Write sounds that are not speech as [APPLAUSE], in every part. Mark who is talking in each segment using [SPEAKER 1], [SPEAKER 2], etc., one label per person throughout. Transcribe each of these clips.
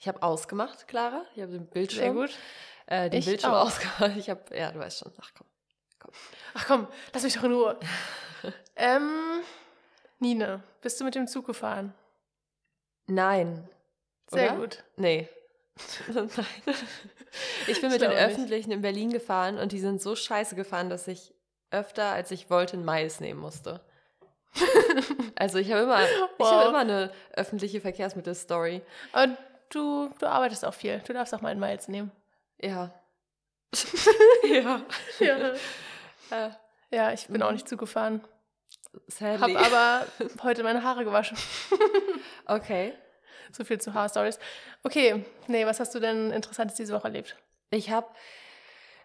[SPEAKER 1] Ich habe ausgemacht, Clara. Ich habe den Bildschirm.
[SPEAKER 2] Sehr gut.
[SPEAKER 1] Äh, den
[SPEAKER 2] Ich
[SPEAKER 1] Bildschirm
[SPEAKER 2] auch.
[SPEAKER 1] ausgemacht. Ich habe, ja, du weißt schon. Ach komm.
[SPEAKER 2] Ach komm, lass mich doch in Ruhe. [LAUGHS] ähm, Nine, bist du mit dem Zug gefahren?
[SPEAKER 1] Nein.
[SPEAKER 2] Sehr
[SPEAKER 1] Oder?
[SPEAKER 2] gut.
[SPEAKER 1] Nee. [LAUGHS] Nein. Ich bin
[SPEAKER 2] Ich
[SPEAKER 1] mit den
[SPEAKER 2] glaube nicht.
[SPEAKER 1] Öffentlichen in Berlin gefahren und die sind so scheiße gefahren, dass ich öfter, als ich wollte, einen Mais nehmen musste. [LAUGHS] Also ich habe immer, ich
[SPEAKER 2] Wow.
[SPEAKER 1] habe immer eine öffentliche Verkehrsmittel-Story.
[SPEAKER 2] Aber du, du arbeitest auch viel. Du darfst auch mal einen Miles nehmen.
[SPEAKER 1] Ja. [LAUGHS] ja.
[SPEAKER 2] Ja,
[SPEAKER 1] Äh,
[SPEAKER 2] ja ich bin auch
[SPEAKER 1] Mhm.
[SPEAKER 2] nicht Zug gefahren. Hab
[SPEAKER 1] sadly.
[SPEAKER 2] aber [LAUGHS] heute meine Haare gewaschen. [LAUGHS]
[SPEAKER 1] Okay.
[SPEAKER 2] So viel zu Haarstories. Okay, nee, was hast du denn Interessantes diese Woche erlebt?
[SPEAKER 1] Ich habe,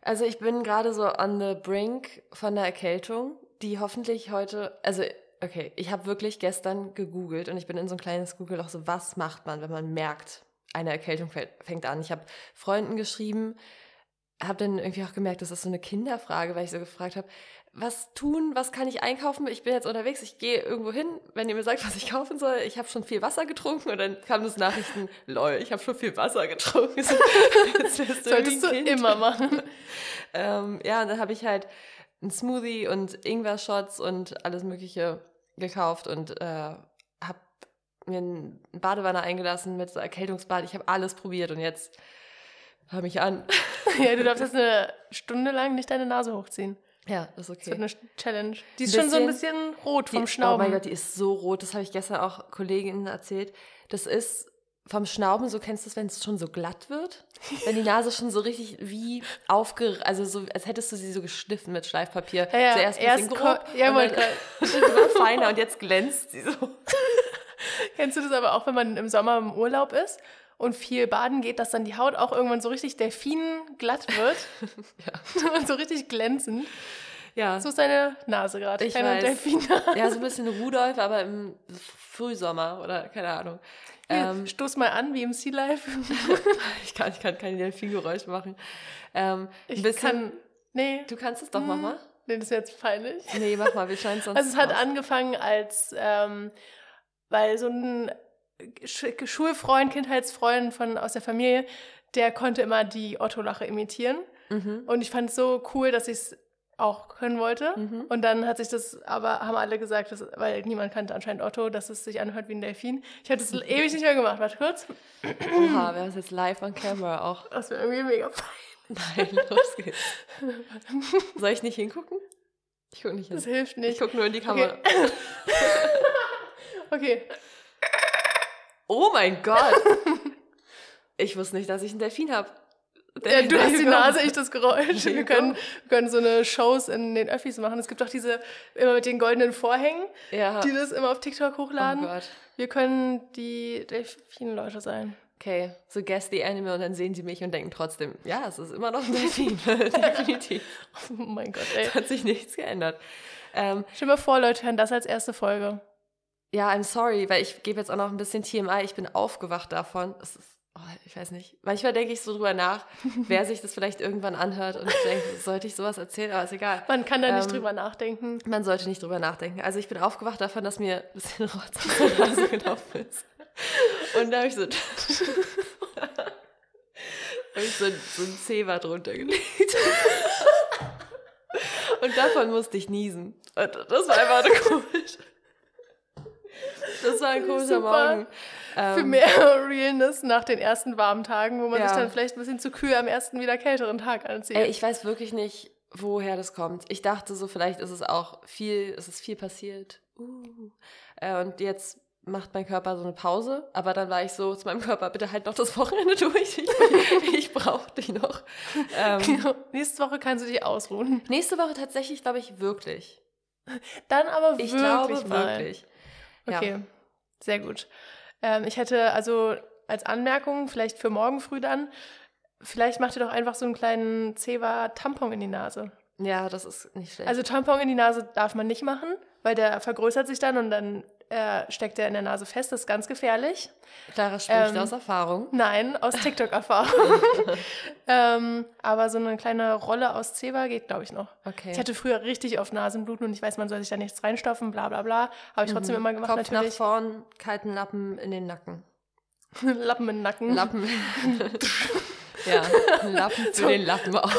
[SPEAKER 1] also ich bin gerade so on the brink von der Erkältung, die hoffentlich heute, also okay, ich habe wirklich gestern gegoogelt und ich bin in so ein kleines Google-Loch so, was macht man, wenn man merkt, eine Erkältung fängt an. Ich habe Freunden geschrieben, habe dann irgendwie auch gemerkt, das ist so eine Kinderfrage, weil ich so gefragt habe, was tun, was kann ich einkaufen? Ich bin jetzt unterwegs, ich gehe irgendwo hin, wenn ihr mir sagt, [LAUGHS] was ich kaufen soll. Ich habe schon viel Wasser getrunken und dann kamen das Nachrichten, [LAUGHS] lol, ich habe schon viel Wasser getrunken. [LAUGHS] So, jetzt wirst du
[SPEAKER 2] Solltest du
[SPEAKER 1] Kind.
[SPEAKER 2] immer machen.
[SPEAKER 1] Ähm, ja, und dann habe ich halt einen Smoothie und Ingwer-Shots und alles Mögliche gekauft und äh, mir eine Badewanne eingelassen mit so Erkältungsbad. Ich habe alles probiert und jetzt hör mich an. [LAUGHS]
[SPEAKER 2] ja, du darfst jetzt eine Stunde lang nicht deine Nase hochziehen.
[SPEAKER 1] Ja, ist
[SPEAKER 2] Das
[SPEAKER 1] okay.
[SPEAKER 2] wird eine Challenge. Die ist
[SPEAKER 1] Ein
[SPEAKER 2] schon so ein bisschen rot vom
[SPEAKER 1] Die-
[SPEAKER 2] Schnauben.
[SPEAKER 1] Oh mein Gott, die ist so rot. Das habe ich gestern auch Kolleginnen erzählt. Das ist vom Schnauben, so kennst du es, wenn es schon so glatt wird? Wenn die Nase schon so richtig wie aufge... Also so, als hättest du sie so geschliffen mit Schleifpapier.
[SPEAKER 2] Ja, ja,
[SPEAKER 1] Zuerst ein bisschen
[SPEAKER 2] erst
[SPEAKER 1] grob
[SPEAKER 2] ja,
[SPEAKER 1] und dann [LAUGHS] immer feiner und jetzt glänzt sie so.
[SPEAKER 2] Kennst du das aber auch, wenn man im Sommer im Urlaub ist und viel baden geht, dass dann die Haut auch irgendwann so richtig delfinglatt wird [LAUGHS]
[SPEAKER 1] Ja. [LAUGHS]
[SPEAKER 2] und so richtig glänzend?
[SPEAKER 1] Ja,
[SPEAKER 2] So ist deine Nase gerade.
[SPEAKER 1] Ich
[SPEAKER 2] Keine
[SPEAKER 1] weiß.
[SPEAKER 2] Delfine.
[SPEAKER 1] ja, so ein bisschen Rudolf, aber im Frühsommer oder keine Ahnung. Ähm,
[SPEAKER 2] Stoß mal an, wie im Sea Life. [LAUGHS]
[SPEAKER 1] ich, kann, ich kann keine Delfingeräusche machen. Ähm,
[SPEAKER 2] Ich
[SPEAKER 1] bisschen,
[SPEAKER 2] kann. Nee.
[SPEAKER 1] du kannst es doch, mach mal.
[SPEAKER 2] Nee, das ist jetzt peinlich.
[SPEAKER 1] Nee, mach mal, wir schneiden es sonst
[SPEAKER 2] Also es hat
[SPEAKER 1] raus.
[SPEAKER 2] angefangen als, ähm, weil so ein Sch Schulfreund, Kindheitsfreund von aus der Familie, der konnte immer die Otto-Lache imitieren.
[SPEAKER 1] Mhm.
[SPEAKER 2] Und ich fand es so cool, dass ich es auch können wollte.
[SPEAKER 1] Mhm.
[SPEAKER 2] Und dann hat sich das, aber haben alle gesagt, dass, weil niemand kannte anscheinend Otto, dass es sich anhört wie ein Delfin. Ich hatte es ewig nicht mehr gemacht. Warte kurz.
[SPEAKER 1] Oha, wir haben es jetzt live on camera auch.
[SPEAKER 2] Das wäre irgendwie mega fein.
[SPEAKER 1] Nein, los geht's. Soll ich nicht hingucken? Ich gucke nicht hin.
[SPEAKER 2] Das hilft
[SPEAKER 1] Ich
[SPEAKER 2] nicht.
[SPEAKER 1] gucke nur in die Kamera.
[SPEAKER 2] Okay. [LAUGHS]
[SPEAKER 1] Oh mein Gott! [LAUGHS] Ich wusste nicht, dass ich einen Delfin habe.
[SPEAKER 2] Ja, du hast die Nase, ich das Geräusch. [LAUGHS] Wir können, wir können so eine Shows in den Öffis machen. Es gibt auch diese, immer mit den goldenen Vorhängen,
[SPEAKER 1] Ja.
[SPEAKER 2] die das immer auf TikTok
[SPEAKER 1] Oh
[SPEAKER 2] hochladen.
[SPEAKER 1] Gott.
[SPEAKER 2] wir können die Delfin-Leute sein.
[SPEAKER 1] Okay, so guess the animal und dann sehen sie mich und denken trotzdem, ja, es ist immer noch ein Delfin. [LAUGHS] Definitiv.
[SPEAKER 2] Oh mein Gott, ey.
[SPEAKER 1] Hat sich nichts geändert. Ähm,
[SPEAKER 2] Stell dir mal vor, Leute hören das als erste Folge.
[SPEAKER 1] Ja, I'm sorry, weil ich gebe jetzt auch noch ein bisschen TMI. Ich bin aufgewacht davon. Es ist, oh, ich weiß nicht. Manchmal denke ich so drüber nach, [LAUGHS] wer sich das vielleicht irgendwann anhört und denkt, sollte ich sowas erzählen, aber ist egal.
[SPEAKER 2] Man kann da nicht
[SPEAKER 1] Ähm,
[SPEAKER 2] drüber nachdenken.
[SPEAKER 1] Man sollte nicht drüber nachdenken. Also ich bin aufgewacht davon, dass mir ein bisschen [LAUGHS] Rotz aus der Nase [LAUGHS] gelaufen ist. Und da habe ich so, hab ich so, so ein Zewa drunter gelegt. Und davon musste ich niesen. Und das war einfach nur komisch. Das war ein komischer
[SPEAKER 2] Super.
[SPEAKER 1] Morgen.
[SPEAKER 2] Für
[SPEAKER 1] Ähm,
[SPEAKER 2] mehr [LAUGHS] Realness nach den ersten warmen Tagen, wo man
[SPEAKER 1] Ja.
[SPEAKER 2] sich dann vielleicht ein bisschen zu kühl am ersten wieder kälteren Tag anzieht.
[SPEAKER 1] Ey, ich weiß wirklich nicht, woher das kommt. Ich dachte so, vielleicht ist es auch viel, es ist viel passiert. Uh. Äh, und jetzt macht mein Körper so eine Pause, aber dann war ich so zu meinem Körper, bitte halt noch das Wochenende [LAUGHS] durch. Ich, ich brauche dich noch. Ähm, [LAUGHS]
[SPEAKER 2] Genau. Nächste Woche kannst du dich ausruhen.
[SPEAKER 1] nächste Woche tatsächlich, glaube ich, wirklich.
[SPEAKER 2] Dann aber
[SPEAKER 1] Ich
[SPEAKER 2] wirklich
[SPEAKER 1] glaube
[SPEAKER 2] mal.
[SPEAKER 1] wirklich. Ja.
[SPEAKER 2] Sehr gut. Ähm, ich hätte also als Anmerkung, vielleicht für morgen früh dann, vielleicht macht ihr doch einfach so einen kleinen Zewa-Tampon in die Nase.
[SPEAKER 1] Ja, das ist nicht schlecht.
[SPEAKER 2] Also Tampon in die Nase darf man nicht machen, weil der vergrößert sich dann und dann äh, steckt er in der Nase fest. Das ist ganz gefährlich.
[SPEAKER 1] Clara spricht
[SPEAKER 2] ähm,
[SPEAKER 1] aus Erfahrung.
[SPEAKER 2] Nein, aus TikTok-Erfahrung. [LAUGHS] ähm, aber so eine kleine Rolle aus Zewa geht, glaube ich, noch.
[SPEAKER 1] Okay.
[SPEAKER 2] Ich hatte früher richtig oft Nasenbluten und ich weiß, man soll sich da nichts reinstopfen, bla bla bla. Habe ich trotzdem immer gemacht,
[SPEAKER 1] Mhm. Kopf nach
[SPEAKER 2] natürlich.
[SPEAKER 1] vorn, kalten Lappen in den Nacken. [LAUGHS]
[SPEAKER 2] Lappen im Nacken.
[SPEAKER 1] Lappen. [LAUGHS] ja, Lappen für
[SPEAKER 2] So.
[SPEAKER 1] den Lappen auch.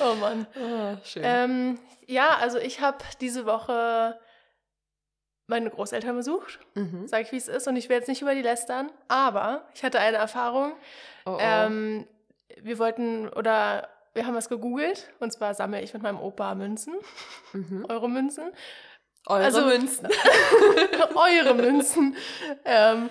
[SPEAKER 2] Oh Mann.
[SPEAKER 1] Oh, schön.
[SPEAKER 2] Ähm, ja, also ich habe diese Woche meine Großeltern besucht.
[SPEAKER 1] mhm.
[SPEAKER 2] Sag ich, wie es ist. Und ich will jetzt nicht über die lästern, aber ich hatte eine Erfahrung.
[SPEAKER 1] oh, oh.
[SPEAKER 2] Ähm, wir wollten, oder wir haben was gegoogelt. Und zwar sammle ich mit meinem Opa Münzen,
[SPEAKER 1] mhm. [LAUGHS]
[SPEAKER 2] eure Münzen.
[SPEAKER 1] Eure
[SPEAKER 2] also-
[SPEAKER 1] Münzen. [LAUGHS]
[SPEAKER 2] eure Münzen. [LAUGHS] Ähm,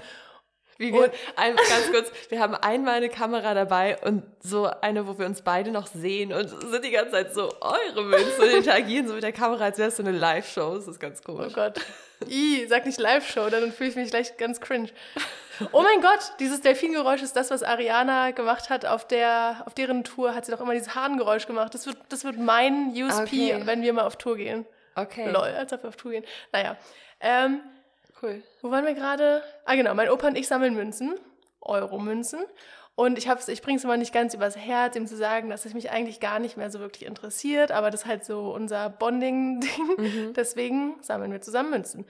[SPEAKER 1] Wie wir, ein, ganz kurz, wir haben einmal eine Kamera dabei und so eine, wo wir uns beide noch sehen und sind die ganze Zeit so eure Münzen und interagieren so mit der Kamera, als wäre es so eine Live-Show. Das ist ganz
[SPEAKER 2] Oh
[SPEAKER 1] komisch.
[SPEAKER 2] Gott. I, sag nicht Live-Show, dann fühle ich mich gleich ganz cringe. Oh mein Gott, dieses Delfingeräusch ist das, was Ariana gemacht hat auf, der, auf deren Tour. Hat sie doch immer dieses Hahngeräusch gemacht. Das wird, das wird mein USP,
[SPEAKER 1] Okay.
[SPEAKER 2] wenn wir mal auf Tour gehen.
[SPEAKER 1] Okay,
[SPEAKER 2] Lol, als ob wir auf Tour gehen. Naja. Ähm,
[SPEAKER 1] cool.
[SPEAKER 2] wo waren wir gerade? Ah, genau. Mein Opa und ich sammeln Münzen. Euro-Münzen. Und ich, hab's- ich bringe es immer nicht ganz übers Herz, ihm zu sagen, dass es mich eigentlich gar nicht mehr so wirklich interessiert. Aber das ist halt so unser Bonding-Ding.
[SPEAKER 1] Mhm. [LAUGHS]
[SPEAKER 2] Deswegen sammeln wir zusammen Münzen.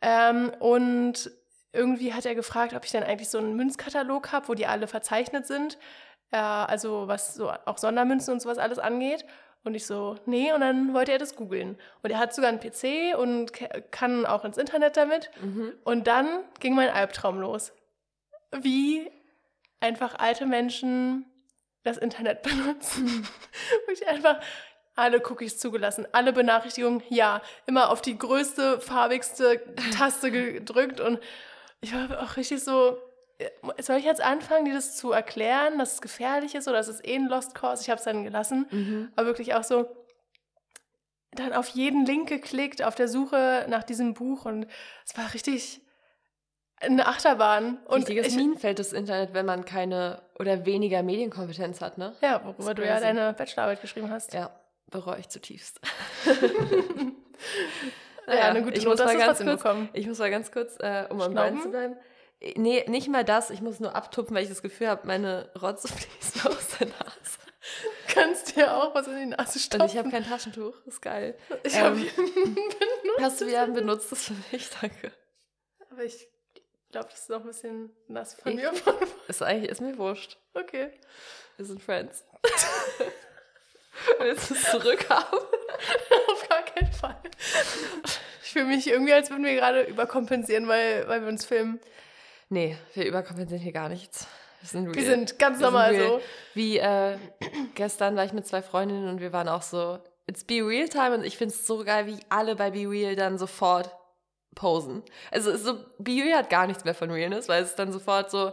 [SPEAKER 2] Ähm, und irgendwie hat er gefragt, ob ich denn eigentlich so einen Münzkatalog habe, wo die alle verzeichnet sind. Äh, also was so auch Sondermünzen und sowas alles angeht. Und ich so, nee, und dann wollte er das googeln. Und er hat sogar einen PC und kann auch ins Internet damit.
[SPEAKER 1] Mhm.
[SPEAKER 2] Und dann ging mein Albtraum los. Wie einfach alte Menschen das Internet [LAUGHS] benutzen. Wo ich einfach alle Cookies zugelassen, alle Benachrichtigungen, ja, immer auf die größte, farbigste Taste gedrückt und ich war auch richtig so, soll ich jetzt anfangen, dir das zu erklären, dass es gefährlich ist oder dass es eh ein Lost Cause? Ich habe es dann gelassen,
[SPEAKER 1] Mhm.
[SPEAKER 2] aber wirklich auch so dann auf jeden Link geklickt auf der Suche nach diesem Buch und es war richtig eine Achterbahn. Und
[SPEAKER 1] Richtiges
[SPEAKER 2] ich,
[SPEAKER 1] Minenfeld des Internet, wenn man keine oder weniger Medienkompetenz hat, ne?
[SPEAKER 2] ja, worüber
[SPEAKER 1] ist
[SPEAKER 2] du ja deine Bachelorarbeit geschrieben hast.
[SPEAKER 1] Ja, bereue ich zutiefst. [LAUGHS]
[SPEAKER 2] Ja, eine gute
[SPEAKER 1] ich
[SPEAKER 2] Note
[SPEAKER 1] muss
[SPEAKER 2] hast
[SPEAKER 1] mal
[SPEAKER 2] du
[SPEAKER 1] ganz kurz. Ich muss mal ganz kurz, äh, um am? Ball zu bleiben. Nee, nicht mal das. Ich muss nur abtupfen, weil ich das Gefühl habe, meine Rotze [LAUGHS] fließt aus der Nase. [LAUGHS]
[SPEAKER 2] Kannst dir auch was in die Nase stopfen.
[SPEAKER 1] Und ich habe kein Taschentuch. Das ist geil.
[SPEAKER 2] Ich
[SPEAKER 1] ähm,
[SPEAKER 2] hab [LAUGHS] benutzt.
[SPEAKER 1] Hast du wieder ein benutztes für mich? Danke.
[SPEAKER 2] Aber ich glaube, das ist noch ein bisschen nass von
[SPEAKER 1] Ich?
[SPEAKER 2] mir.
[SPEAKER 1] Ist eigentlich, ist mir wurscht.
[SPEAKER 2] Okay.
[SPEAKER 1] Wir sind Friends. Willst du es zurückhaben?
[SPEAKER 2] Auf gar keinen Fall. Ich fühle mich irgendwie, als würden wir gerade überkompensieren, weil, weil wir uns filmen.
[SPEAKER 1] Nee, wir überkompensieren hier gar nichts. Wir sind.
[SPEAKER 2] Wir sind ganz
[SPEAKER 1] Wir sind
[SPEAKER 2] normal
[SPEAKER 1] real.
[SPEAKER 2] so.
[SPEAKER 1] Wie äh, gestern war ich mit zwei Freundinnen und wir waren auch so, it's Be Real Time und ich finde es so geil, wie alle bei Be Real dann sofort posen. Also so, Be Real hat gar nichts mehr von Realness, weil es ist dann sofort so,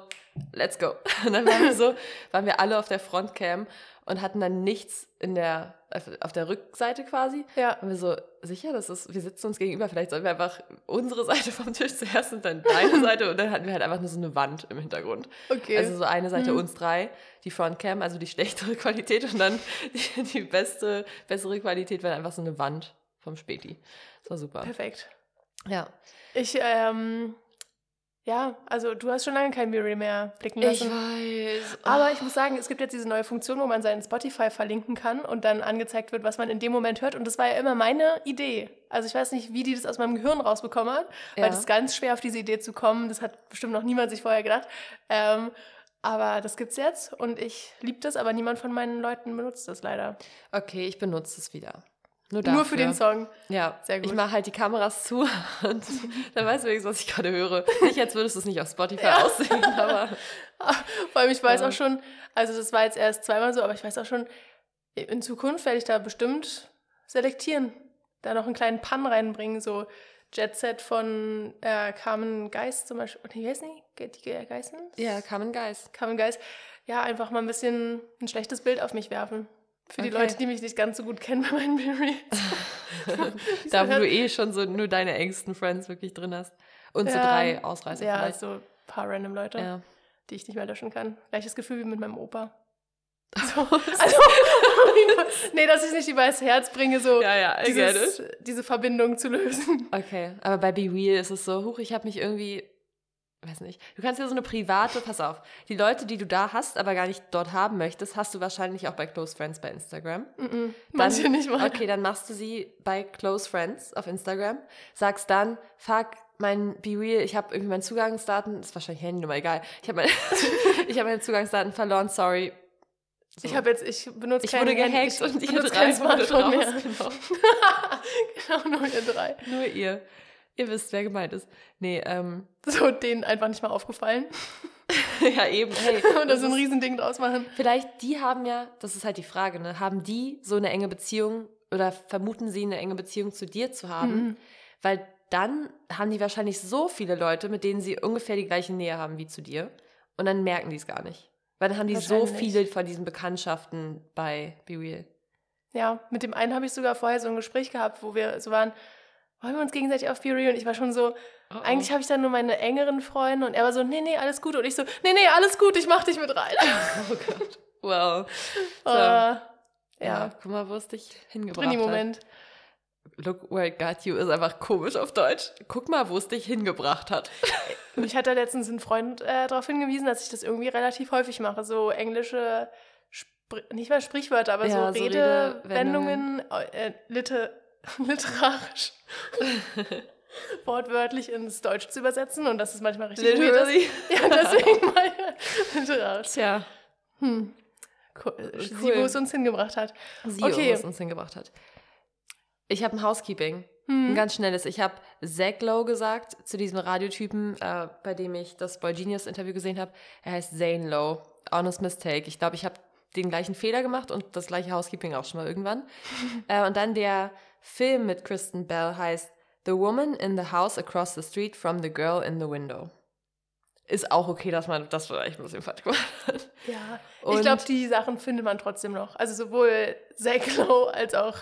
[SPEAKER 1] let's go. [LAUGHS] Und dann waren wir so, waren wir alle auf der Frontcam und hatten dann nichts in der, auf der Rückseite quasi.
[SPEAKER 2] Ja.
[SPEAKER 1] Und wir so, sicher, das ist, wir sitzen uns gegenüber, vielleicht sollen wir einfach unsere [LAUGHS] Seite vom Tisch zuerst und dann deine [LAUGHS] Seite und dann hatten wir halt einfach nur so eine Wand im Hintergrund.
[SPEAKER 2] Okay.
[SPEAKER 1] Also so eine Seite
[SPEAKER 2] Mhm.
[SPEAKER 1] uns drei, die Frontcam, also die schlechtere [LAUGHS] Qualität und dann die, die beste, bessere Qualität war einfach so eine Wand vom Späti. Das war super.
[SPEAKER 2] Perfekt.
[SPEAKER 1] Ja.
[SPEAKER 2] Ich, ähm, ja, also du hast schon lange kein Miri mehr blicken
[SPEAKER 1] Ich
[SPEAKER 2] lassen.
[SPEAKER 1] weiß.
[SPEAKER 2] Aber ich muss sagen, es gibt jetzt diese neue Funktion, wo man seinen Spotify verlinken kann und dann angezeigt wird, was man in dem Moment hört. Und das war ja immer meine Idee. Also ich weiß nicht, wie die das aus meinem Gehirn rausbekommen hat,
[SPEAKER 1] Ja.
[SPEAKER 2] weil es ist ganz schwer, auf diese Idee zu kommen. Das hat bestimmt noch niemand sich vorher gedacht. Ähm, aber das gibt's jetzt und ich liebe das, aber niemand von meinen Leuten benutzt das leider.
[SPEAKER 1] Okay, ich benutze es wieder. Nur,
[SPEAKER 2] Nur für den Song.
[SPEAKER 1] Ja,
[SPEAKER 2] Sehr gut.
[SPEAKER 1] Ich mache halt die Kameras zu [LAUGHS] und dann weißt du wenigstens, was ich gerade höre. Nicht, als würdest du es nicht auf Spotify aussehen, [LAUGHS] aber
[SPEAKER 2] Vor allem, ich weiß
[SPEAKER 1] Ja.
[SPEAKER 2] auch schon, also das war jetzt erst zweimal so, aber ich weiß auch schon, in Zukunft werde ich da bestimmt selektieren. Da noch einen kleinen Pan reinbringen, so Jet Set von äh, Carmen Geist zum Beispiel. Oder wie heißt die? Die Ge- Geißen?
[SPEAKER 1] ja, Carmen Geist.
[SPEAKER 2] Carmen Geist. Ja, einfach mal ein bisschen ein schlechtes Bild auf mich werfen. Für die
[SPEAKER 1] Okay.
[SPEAKER 2] Leute, die mich nicht ganz so gut kennen bei meinen Reels. [LAUGHS]
[SPEAKER 1] Da, wo du eh schon so nur deine engsten Friends wirklich drin hast. Und so
[SPEAKER 2] Ja.
[SPEAKER 1] drei Ausreißer
[SPEAKER 2] Ja,
[SPEAKER 1] vielleicht.
[SPEAKER 2] so ein paar random Leute,
[SPEAKER 1] Ja.
[SPEAKER 2] die ich nicht mehr löschen kann. Gleiches Gefühl wie mit meinem Opa. [LAUGHS] So, also, [LAUGHS] nee, dass ich nicht übers Herz bringe, so
[SPEAKER 1] Ja, ja,
[SPEAKER 2] dieses, diese Verbindung zu lösen.
[SPEAKER 1] Okay, aber bei Be Real ist es so, huch, ich habe mich irgendwie, weiß nicht, du kannst ja so eine private, pass auf, die Leute, die du da hast, aber gar nicht dort haben möchtest, hast du wahrscheinlich auch bei Close Friends bei Instagram.
[SPEAKER 2] Mhm. Manche nicht mal.
[SPEAKER 1] Okay, dann machst du sie bei Close Friends auf Instagram, sagst dann, fuck, mein Be Real, ich habe irgendwie meine Zugangsdaten, ist wahrscheinlich Handynummer, egal. Ich habe meine, [LAUGHS] ich hab meine Zugangsdaten verloren, sorry. So.
[SPEAKER 2] Ich habe jetzt, ich benutze
[SPEAKER 1] ich wurde gehackt
[SPEAKER 2] ich
[SPEAKER 1] und ich
[SPEAKER 2] benutze kein Smartphone mehr.
[SPEAKER 1] genau. [LAUGHS]
[SPEAKER 2] genau, nur ihr drei.
[SPEAKER 1] Nur ihr. Ihr wisst, wer gemeint ist. Nee, ähm, [LAUGHS]
[SPEAKER 2] So, denen einfach nicht mal aufgefallen. [LAUGHS]
[SPEAKER 1] ja eben, hey. [LAUGHS]
[SPEAKER 2] Und da so ein Riesending draus machen.
[SPEAKER 1] Vielleicht, die haben ja, das ist halt die Frage, ne? Haben die so eine enge Beziehung oder vermuten sie eine enge Beziehung zu dir zu haben?
[SPEAKER 2] Mhm.
[SPEAKER 1] Weil dann haben die wahrscheinlich so viele Leute, mit denen sie ungefähr die gleiche Nähe haben wie zu dir. Und dann merken die es gar nicht. Weil dann haben die so viele von diesen Bekanntschaften bei Be Real.
[SPEAKER 2] Ja, mit dem einen habe ich sogar vorher so ein Gespräch gehabt, wo wir so waren, wollen wir uns gegenseitig auf Real? Und ich war schon so,
[SPEAKER 1] Oh,
[SPEAKER 2] eigentlich habe ich dann nur meine engeren Freunde und er war so, nee, nee, alles gut. Und ich so, nee, nee, alles gut, ich mach dich mit rein. [LAUGHS]
[SPEAKER 1] Oh Gott. Wow. [LAUGHS] So.
[SPEAKER 2] Äh,
[SPEAKER 1] Ja.
[SPEAKER 2] ja,
[SPEAKER 1] guck mal, wo es dich hingebracht
[SPEAKER 2] Brini-Moment.
[SPEAKER 1] hat. Look where it got you ist einfach komisch auf Deutsch. Guck mal, wo es dich hingebracht hat. [LAUGHS]
[SPEAKER 2] Mich hat da letztens ein Freund äh, darauf hingewiesen, dass ich das irgendwie relativ häufig mache. So englische, Spr nicht mal Sprichwörter, aber
[SPEAKER 1] Ja,
[SPEAKER 2] so
[SPEAKER 1] so
[SPEAKER 2] Redewendungen, äh, liter [LAUGHS] literarisch, [LAUGHS] wortwörtlich ins Deutsche zu übersetzen. Und das ist manchmal richtig
[SPEAKER 1] Literally. [LAUGHS]
[SPEAKER 2] Ja, deswegen mal literarisch.
[SPEAKER 1] Tja,
[SPEAKER 2] Hm. Cool. Sie,
[SPEAKER 1] Cool.
[SPEAKER 2] wo es uns hingebracht hat.
[SPEAKER 1] sie,
[SPEAKER 2] Okay.
[SPEAKER 1] wo es uns hingebracht hat. Ich habe ein Housekeeping.
[SPEAKER 2] Hm.
[SPEAKER 1] Ein ganz schnelles. Ich habe Zach Lowe gesagt, zu diesem Radiotypen, äh, bei dem ich das Boy Genius Interview gesehen habe. Er heißt Zane Lowe. Honest Mistake. Ich glaube, ich habe den gleichen Fehler gemacht und das gleiche Housekeeping auch schon mal irgendwann. äh, und dann der Film mit Kristen Bell heißt The Woman in the House Across the Street from the Girl in the Window. Ist auch okay, dass man das vielleicht ein bisschen falsch gemacht hat.
[SPEAKER 2] Ja,
[SPEAKER 1] Und-
[SPEAKER 2] ich glaube, die Sachen findet man trotzdem noch. Also sowohl Zach Lowe als auch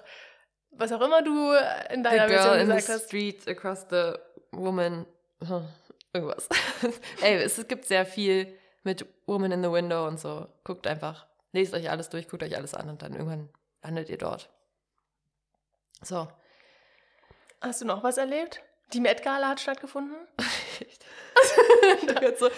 [SPEAKER 2] was auch immer du in
[SPEAKER 1] The
[SPEAKER 2] deiner
[SPEAKER 1] Girl
[SPEAKER 2] Version
[SPEAKER 1] in the
[SPEAKER 2] gesagt hast.
[SPEAKER 1] Street Across the Woman. Hm, Irgendwas. [LAUGHS] Ey, es gibt sehr viel mit Woman in the Window und so. Guckt einfach, lest euch alles durch, guckt euch alles an und dann irgendwann landet ihr dort. So.
[SPEAKER 2] Hast du noch was erlebt? Die Met Gala hat stattgefunden? [LAUGHS]
[SPEAKER 1] ich, [LAUGHS] so,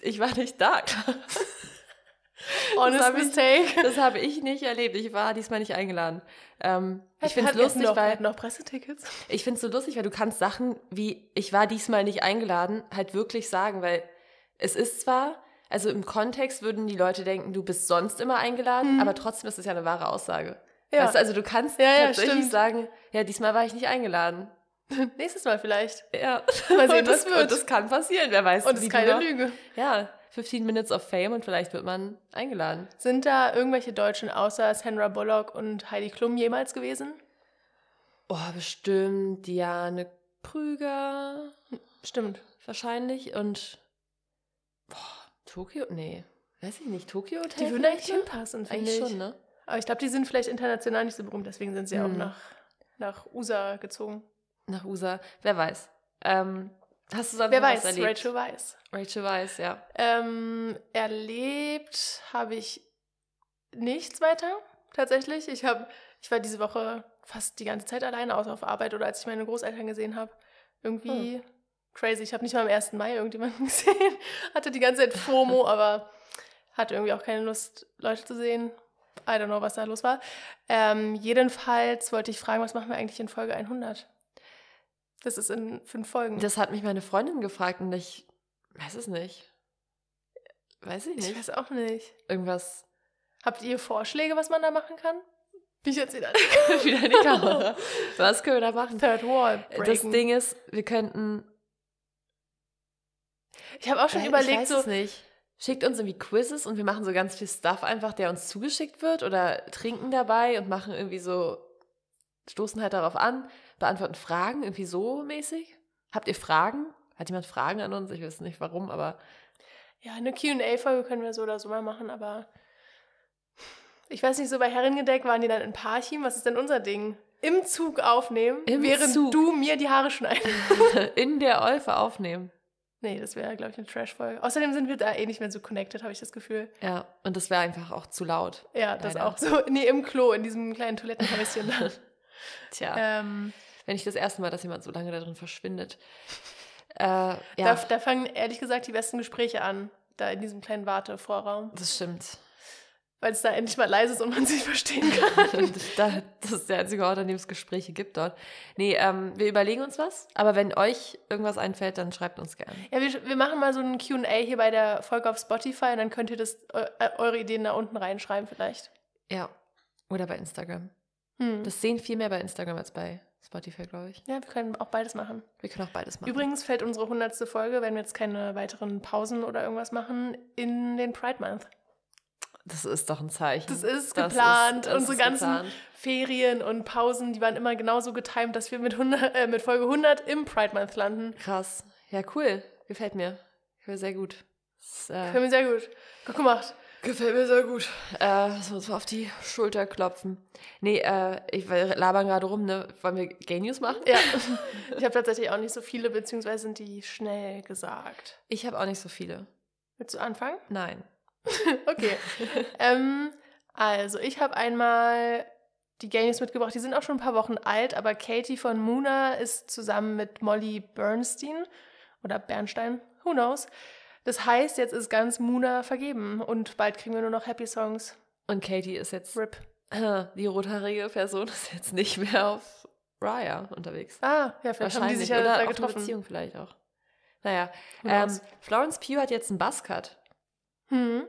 [SPEAKER 1] ich war nicht da. [LAUGHS]
[SPEAKER 2] Honest
[SPEAKER 1] ich-
[SPEAKER 2] mistake.
[SPEAKER 1] Das habe ich nicht erlebt. Ich war diesmal nicht eingeladen. Ähm, ich finde es lustig,
[SPEAKER 2] noch,
[SPEAKER 1] weil
[SPEAKER 2] noch Pressetickets.
[SPEAKER 1] Ich finde es so lustig, weil du kannst Sachen wie ich war diesmal nicht eingeladen halt wirklich sagen, weil es ist zwar, also im Kontext würden die Leute denken, du bist sonst immer eingeladen,
[SPEAKER 2] Mhm.
[SPEAKER 1] aber trotzdem ist es ja eine wahre Aussage.
[SPEAKER 2] Ja.
[SPEAKER 1] Weißt du, also du kannst
[SPEAKER 2] Ja, ja,
[SPEAKER 1] tatsächlich
[SPEAKER 2] stimmt.
[SPEAKER 1] sagen, ja, diesmal war ich nicht eingeladen. [LAUGHS]
[SPEAKER 2] Nächstes Mal vielleicht.
[SPEAKER 1] Ja. [LAUGHS]
[SPEAKER 2] Mal sehen,
[SPEAKER 1] und das,
[SPEAKER 2] wird.
[SPEAKER 1] Und das kann passieren, wer weiß.
[SPEAKER 2] Und es ist keine Lüge.
[SPEAKER 1] Ja, 15 Minutes of Fame und vielleicht wird man eingeladen.
[SPEAKER 2] Sind da irgendwelche Deutschen außer Sandra Bullock und Heidi Klum jemals gewesen?
[SPEAKER 1] Oh, bestimmt Diane Krüger
[SPEAKER 2] Stimmt.
[SPEAKER 1] wahrscheinlich und boah, Tokio? Nee, weiß ich nicht. Tokio Hotel?
[SPEAKER 2] Die würden eigentlich hinpassen, finde
[SPEAKER 1] Eigentlich
[SPEAKER 2] ich.
[SPEAKER 1] schon, ne?
[SPEAKER 2] Aber ich glaube, die sind vielleicht international nicht so berühmt, deswegen sind sie auch
[SPEAKER 1] Hm.
[SPEAKER 2] nach, nach USA gezogen.
[SPEAKER 1] Nach USA. Wer weiß. Ähm, hast du sonst
[SPEAKER 2] Wer weiß,
[SPEAKER 1] erlebt?
[SPEAKER 2] Rachel weiß.
[SPEAKER 1] Rachel weiß, ja.
[SPEAKER 2] Ähm, erlebt habe ich nichts weiter, tatsächlich. Ich, hab, ich war diese Woche fast die ganze Zeit alleine, außer auf Arbeit oder als ich meine Großeltern gesehen habe. Irgendwie crazy. Ich habe nicht mal am 1. Mai irgendjemanden [LAUGHS] gesehen. Hatte die ganze Zeit FOMO, [LAUGHS] aber hatte irgendwie auch keine Lust, Leute zu sehen. I don't know, was da los war. Ähm, jedenfalls wollte ich fragen, was machen wir eigentlich in Folge 100? Das ist in fünf Folgen.
[SPEAKER 1] Das hat mich meine Freundin gefragt und ich weiß es nicht. Weiß ich
[SPEAKER 2] ich
[SPEAKER 1] nicht.
[SPEAKER 2] weiß auch nicht.
[SPEAKER 1] Irgendwas
[SPEAKER 2] Habt ihr Vorschläge, was man da machen kann? Bin ich jetzt wieder [LAUGHS]
[SPEAKER 1] wieder in die Kamera. Was können wir da machen?
[SPEAKER 2] Third Wall
[SPEAKER 1] Das
[SPEAKER 2] breaken.
[SPEAKER 1] Ding ist, wir könnten.
[SPEAKER 2] ich habe auch schon
[SPEAKER 1] Äh,
[SPEAKER 2] überlegt,
[SPEAKER 1] ich weiß
[SPEAKER 2] so
[SPEAKER 1] es nicht. Schickt uns irgendwie Quizzes und wir machen so ganz viel Stuff einfach, der uns zugeschickt wird oder trinken dabei und machen irgendwie so, stoßen halt darauf an, beantworten Fragen, irgendwie so mäßig. Habt ihr Fragen? Hat jemand Fragen an uns? Ich weiß nicht warum, aber
[SPEAKER 2] ja, eine Q&A-Folge können wir so oder so mal machen, aber ich weiß nicht, so bei Herrengedeck waren die dann in Parchim. Was ist denn unser Ding? Im Zug aufnehmen,
[SPEAKER 1] Im
[SPEAKER 2] während
[SPEAKER 1] Zug.
[SPEAKER 2] du mir die Haare schneidest. [LAUGHS]
[SPEAKER 1] in der Olfe aufnehmen.
[SPEAKER 2] Nee, das wäre, glaube ich, eine Trash-Folge. Außerdem sind wir da eh nicht mehr so connected, habe ich das Gefühl.
[SPEAKER 1] Ja, und das wäre einfach auch zu laut.
[SPEAKER 2] Ja, das
[SPEAKER 1] Leider.
[SPEAKER 2] auch so. [LAUGHS] Nee, im Klo, in diesem kleinen Toilettenhäuschen da. [LAUGHS]
[SPEAKER 1] Tja,
[SPEAKER 2] ähm,
[SPEAKER 1] wenn ich das erste Mal, dass jemand so lange da drin verschwindet. Äh, ja,
[SPEAKER 2] da, da fangen ehrlich gesagt die besten Gespräche an. Da in diesem kleinen Wartevorraum.
[SPEAKER 1] das stimmt.
[SPEAKER 2] Weil es da endlich mal leise ist und man [LAUGHS] sich verstehen kann. [LAUGHS]
[SPEAKER 1] das ist der einzige Ort, an dem es Gespräche gibt dort. Nee, ähm, wir überlegen uns was, aber wenn euch irgendwas einfällt, dann schreibt uns gerne.
[SPEAKER 2] Ja, wir, wir machen mal so ein QA hier bei der Folge auf Spotify und dann könnt ihr das, eu, eure Ideen da unten reinschreiben vielleicht.
[SPEAKER 1] Ja, oder bei Instagram.
[SPEAKER 2] Hm.
[SPEAKER 1] Das sehen viel mehr bei Instagram als bei Spotify, glaube ich.
[SPEAKER 2] Ja, wir können auch beides machen.
[SPEAKER 1] Wir können auch beides machen.
[SPEAKER 2] Übrigens fällt unsere hundertste Folge, wenn wir jetzt keine weiteren Pausen oder irgendwas machen, in den Pride Month.
[SPEAKER 1] Das ist doch ein Zeichen.
[SPEAKER 2] Das ist
[SPEAKER 1] Das
[SPEAKER 2] geplant.
[SPEAKER 1] ist- das
[SPEAKER 2] Unsere
[SPEAKER 1] ist
[SPEAKER 2] ganzen
[SPEAKER 1] geplant.
[SPEAKER 2] Ferien und Pausen, die waren immer genauso getimt, dass wir mit, 100, äh, mit Folge 100 im Pride Month landen.
[SPEAKER 1] Krass. Ja, cool. Gefällt mir. Gefällt mir sehr gut. Das,
[SPEAKER 2] Gefällt
[SPEAKER 1] äh,
[SPEAKER 2] mir sehr gut. Gut gemacht.
[SPEAKER 1] gefällt mir sehr gut. Äh, uns mal auf die Schulter klopfen. Nee, äh, ich wir labern gerade rum, ne? Wollen wir Gay News machen?
[SPEAKER 2] Ja, [LAUGHS] ich habe tatsächlich auch nicht so viele, beziehungsweise sind die schnell gesagt.
[SPEAKER 1] Ich habe auch nicht so viele.
[SPEAKER 2] Willst du anfangen?
[SPEAKER 1] Nein. [LAUGHS]
[SPEAKER 2] Okay. ähm, also, ich habe einmal die Games mitgebracht. Die sind auch schon ein paar Wochen alt, aber Katie von Muna ist zusammen mit Molly Bernstein oder Bernstein, who knows. Das heißt, jetzt ist ganz Muna vergeben und bald kriegen wir nur noch Happy Songs.
[SPEAKER 1] Und Katie ist jetzt,
[SPEAKER 2] RIP. [LAUGHS]
[SPEAKER 1] die rothaarige Person ist jetzt nicht mehr auf Raya unterwegs.
[SPEAKER 2] Ah, ja, vielleicht haben die sich ja
[SPEAKER 1] Oder
[SPEAKER 2] da getroffen.
[SPEAKER 1] Beziehung vielleicht auch. Naja, ähm? Florence Pugh hat jetzt einen Buzzcut.
[SPEAKER 2] Hm.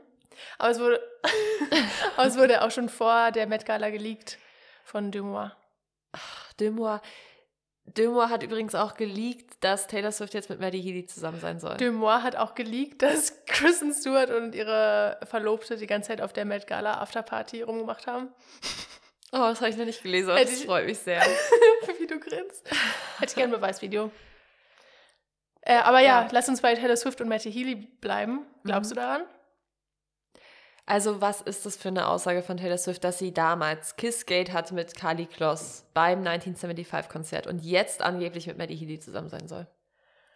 [SPEAKER 2] Aber es wurde, [LAUGHS] aber es wurde auch schon vor der Met Gala geleakt von Dumois.
[SPEAKER 1] Dömois, Dömois hat übrigens auch geleakt, dass Taylor Swift jetzt mit Maddie Healy zusammen sein soll.
[SPEAKER 2] Dumois hat auch geleakt, dass [LAUGHS] Kristen Stewart und ihre Verlobte die ganze Zeit auf der Met Gala Afterparty rumgemacht haben.
[SPEAKER 1] oh, das habe ich noch nicht gelesen, aber
[SPEAKER 2] Hätte
[SPEAKER 1] das freut mich sehr. [LAUGHS]
[SPEAKER 2] Wie du grinst. Hätte ich gerne ein Beweisvideo. Äh, aber ja,
[SPEAKER 1] Ja.
[SPEAKER 2] lass uns bei Taylor Swift und Matty Healy bleiben. Glaubst
[SPEAKER 1] Mhm.
[SPEAKER 2] du daran?
[SPEAKER 1] Also, was ist das für eine Aussage von Taylor Swift, dass sie damals Kissgate hatte mit Carly Kloss beim 1975-Konzert und jetzt angeblich mit Maddie Healy zusammen sein soll?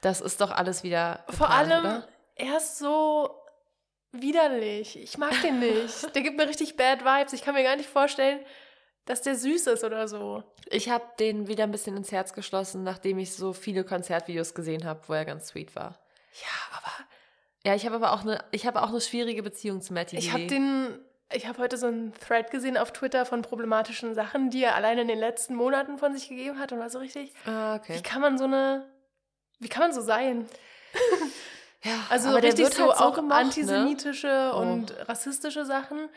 [SPEAKER 1] Das ist doch alles wieder.
[SPEAKER 2] Vor
[SPEAKER 1] geplant,
[SPEAKER 2] allem,
[SPEAKER 1] Oder?
[SPEAKER 2] er ist so widerlich. Ich mag den nicht. der gibt mir richtig bad Vibes. Ich kann mir gar nicht vorstellen, dass der süß ist oder so.
[SPEAKER 1] Ich habe den wieder ein bisschen ins Herz geschlossen, nachdem ich so viele Konzertvideos gesehen habe, wo er ganz sweet war.
[SPEAKER 2] Ja, aber
[SPEAKER 1] Ja, ich habe aber auch eine, ich habe auch eine schwierige Beziehung zu Maddie
[SPEAKER 2] ich habe den. Ich habe heute so einen Thread gesehen auf Twitter von problematischen Sachen, die er allein in den letzten Monaten von sich gegeben hat und war so richtig.
[SPEAKER 1] Ah, okay.
[SPEAKER 2] Wie kann man so eine. Wie kann man so sein? [LAUGHS]
[SPEAKER 1] Ja,
[SPEAKER 2] Also
[SPEAKER 1] aber der
[SPEAKER 2] richtig
[SPEAKER 1] wird
[SPEAKER 2] so
[SPEAKER 1] halt
[SPEAKER 2] auch
[SPEAKER 1] gemocht, ne?
[SPEAKER 2] antisemitische
[SPEAKER 1] Oh.
[SPEAKER 2] und rassistische Sachen.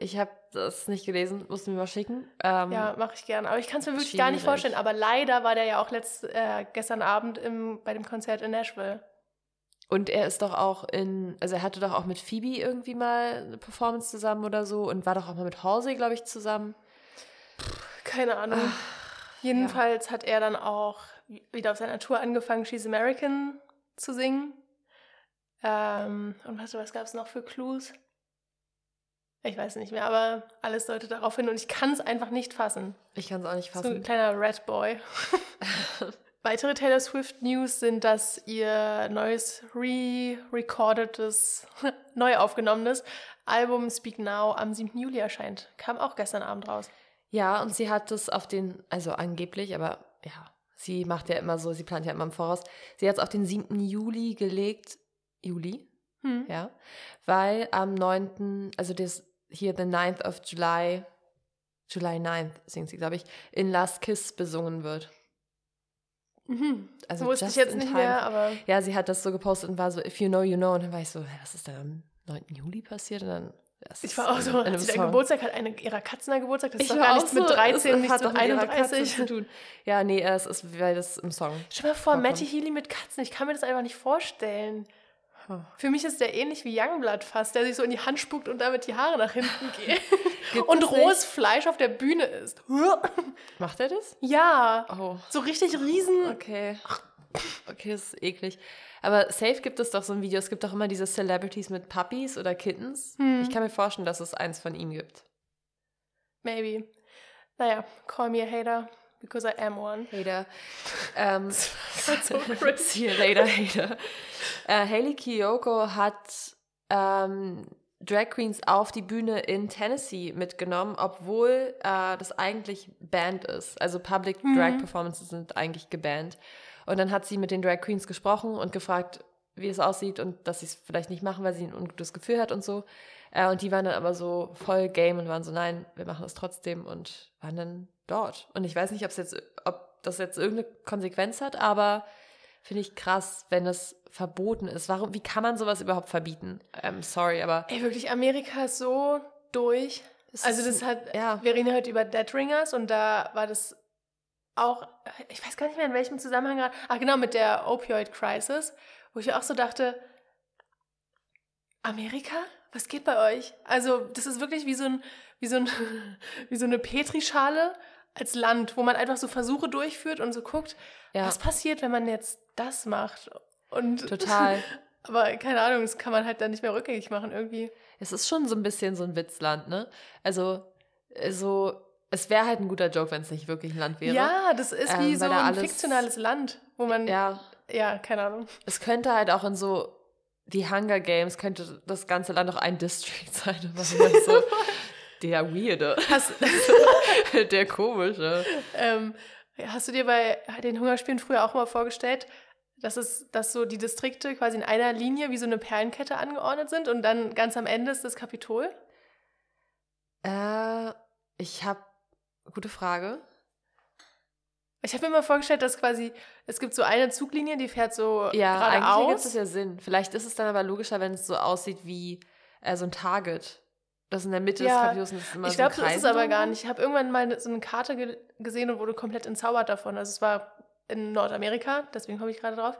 [SPEAKER 1] Ich habe das nicht gelesen, musst du mir mal schicken. Ähm,
[SPEAKER 2] Ja, mache ich gerne. Aber ich kann es mir wirklich gar nicht vorstellen. Aber leider war der ja auch letzt, äh, gestern Abend im, bei dem Konzert in Nashville.
[SPEAKER 1] Und er ist doch auch in, also er hatte doch auch mit Phoebe irgendwie mal eine Performance zusammen oder so und war doch auch mal mit Halsey, glaube ich, zusammen.
[SPEAKER 2] Keine Ahnung. Jedenfalls hat er dann auch wieder auf seiner Tour angefangen, She's American zu singen. Ähm, und was, was gab es noch für Clues? Ich weiß nicht mehr, aber alles deutet darauf hin und ich kann es einfach nicht fassen.
[SPEAKER 1] Ich kann es auch nicht
[SPEAKER 2] So ein
[SPEAKER 1] fassen.
[SPEAKER 2] kleiner Red Boy. [LAUGHS] Weitere Taylor Swift News sind, dass ihr neues re-recordetes, [LAUGHS] neu aufgenommenes Album Speak Now am 7. Juli erscheint. Kam auch gestern Abend raus.
[SPEAKER 1] Ja, und sie hat es auf den, also angeblich, aber ja, sie macht ja immer so, sie plant ja immer im Voraus. Sie hat es auf den 7. Juli gelegt. Juli?
[SPEAKER 2] Hm.
[SPEAKER 1] Ja. Weil am 9., also das hier, the 9th of July, July 9th singt sie, glaube ich, in Last Kiss besungen wird.
[SPEAKER 2] Mhm.
[SPEAKER 1] Also
[SPEAKER 2] Wusste ich jetzt nicht
[SPEAKER 1] time.
[SPEAKER 2] mehr, aber
[SPEAKER 1] Ja, sie hat das so gepostet und war so, if you know, you know. Und dann war ich so, was ist denn am 9. Juli passiert? Und dann, das
[SPEAKER 2] ich
[SPEAKER 1] ist
[SPEAKER 2] war auch so, hat sie da. Geburtstag, hat eine ihrer Katzen da Geburtstag? Das ist
[SPEAKER 1] Ich
[SPEAKER 2] doch
[SPEAKER 1] war
[SPEAKER 2] gar nichts
[SPEAKER 1] so,
[SPEAKER 2] mit 13,
[SPEAKER 1] es
[SPEAKER 2] nichts mit
[SPEAKER 1] doch mit ihrer Katze
[SPEAKER 2] 31. [LAUGHS]
[SPEAKER 1] zu tun. Ja, nee, es ist, weil das im Song.
[SPEAKER 2] Stell dir mal vor. Matty Healy mit Katzen. Ich kann mir das einfach nicht vorstellen. Für mich ist der ähnlich wie Youngblood fast, der sich so in die Hand spuckt und damit die Haare nach hinten. [LAUGHS]
[SPEAKER 1] Gibt
[SPEAKER 2] und
[SPEAKER 1] es
[SPEAKER 2] rohes Fleisch auf der Bühne ist. [LAUGHS]
[SPEAKER 1] Macht er das?
[SPEAKER 2] Ja,
[SPEAKER 1] Oh,
[SPEAKER 2] so richtig riesen.
[SPEAKER 1] okay. Okay, das ist eklig. Aber safe gibt es doch so ein Video. Es gibt doch immer diese Celebrities mit Puppies oder Kittens.
[SPEAKER 2] Hm.
[SPEAKER 1] Ich kann mir vorstellen, dass es eins von ihm gibt.
[SPEAKER 2] Maybe. Naja, call me a hater, because I am one.
[SPEAKER 1] Hater. Ähm, [LAUGHS]
[SPEAKER 2] so.
[SPEAKER 1] See you later, Hater. Äh, Hailey Kiyoko hat ähm, Drag Queens auf die Bühne in Tennessee mitgenommen, obwohl äh, das eigentlich banned ist. Also Public
[SPEAKER 2] Mhm.
[SPEAKER 1] Drag Performances sind eigentlich gebannt. Und dann hat sie mit den Drag Queens gesprochen und gefragt, wie es aussieht und dass sie es vielleicht nicht machen, weil sie ein ungutes Gefühl hat und so. Äh, und die waren dann aber so voll game und waren so, nein, wir machen es trotzdem und waren dann dort. Und ich weiß nicht, ob jetzt, ob das jetzt irgendeine Konsequenz hat, aber finde ich krass, wenn es verboten ist. Warum, wie kann man sowas überhaupt verbieten? Ähm, sorry, aber.
[SPEAKER 2] Ey, wirklich, Amerika ist so durch. also, das hat, ja. wir reden heute über Dead Ringers und da war das auch, ich weiß gar nicht mehr in welchem Zusammenhang gerade, ach genau, mit der Opioid-Crisis, wo ich auch so dachte, Amerika? Was geht bei euch? Also, das ist wirklich wie so, ein, wie so, ein, [LAUGHS] wie so eine Petrischale als Land, wo man einfach so Versuche durchführt und so guckt, ja. was passiert, wenn man jetzt das macht. Und [LAUGHS]
[SPEAKER 1] Total.
[SPEAKER 2] aber keine Ahnung, das kann man halt dann nicht mehr rückgängig machen irgendwie.
[SPEAKER 1] Es ist schon so ein bisschen so ein Witzland, ne? Also, so, es wäre halt ein guter Joke, wenn es nicht wirklich ein Land wäre.
[SPEAKER 2] Ja, das ist ähm, wie so ein fiktionales Land, wo man. Ja. Ja, keine Ahnung.
[SPEAKER 1] Es könnte halt auch in so die Hunger Games könnte das ganze Land auch ein District [LAUGHS] sein. Aber so, [LAUGHS] der Weirde. Hast, [LAUGHS] der Komische.
[SPEAKER 2] Ähm, hast du dir bei den Hungerspielen früher auch mal vorgestellt, dass es, dass so die Distrikte quasi in einer Linie wie so eine Perlenkette angeordnet sind und dann ganz am Ende ist das Kapitol?
[SPEAKER 1] Äh, ich habe gute Frage.
[SPEAKER 2] Ich habe mir mal vorgestellt, dass quasi, es gibt so eine Zuglinie, die fährt so
[SPEAKER 1] ja, geradeaus. Ja, gibt es ja Sinn. Vielleicht ist es dann aber logischer, wenn es so aussieht wie äh, so ein Target. Das in der Mitte ja, des Kapitels ist immer
[SPEAKER 2] ich so Ich glaube, so ist es aber gar nicht. Ich habe irgendwann mal so eine Karte ge gesehen und wurde komplett entzaubert davon. Also es war in Nordamerika, deswegen komme ich gerade drauf.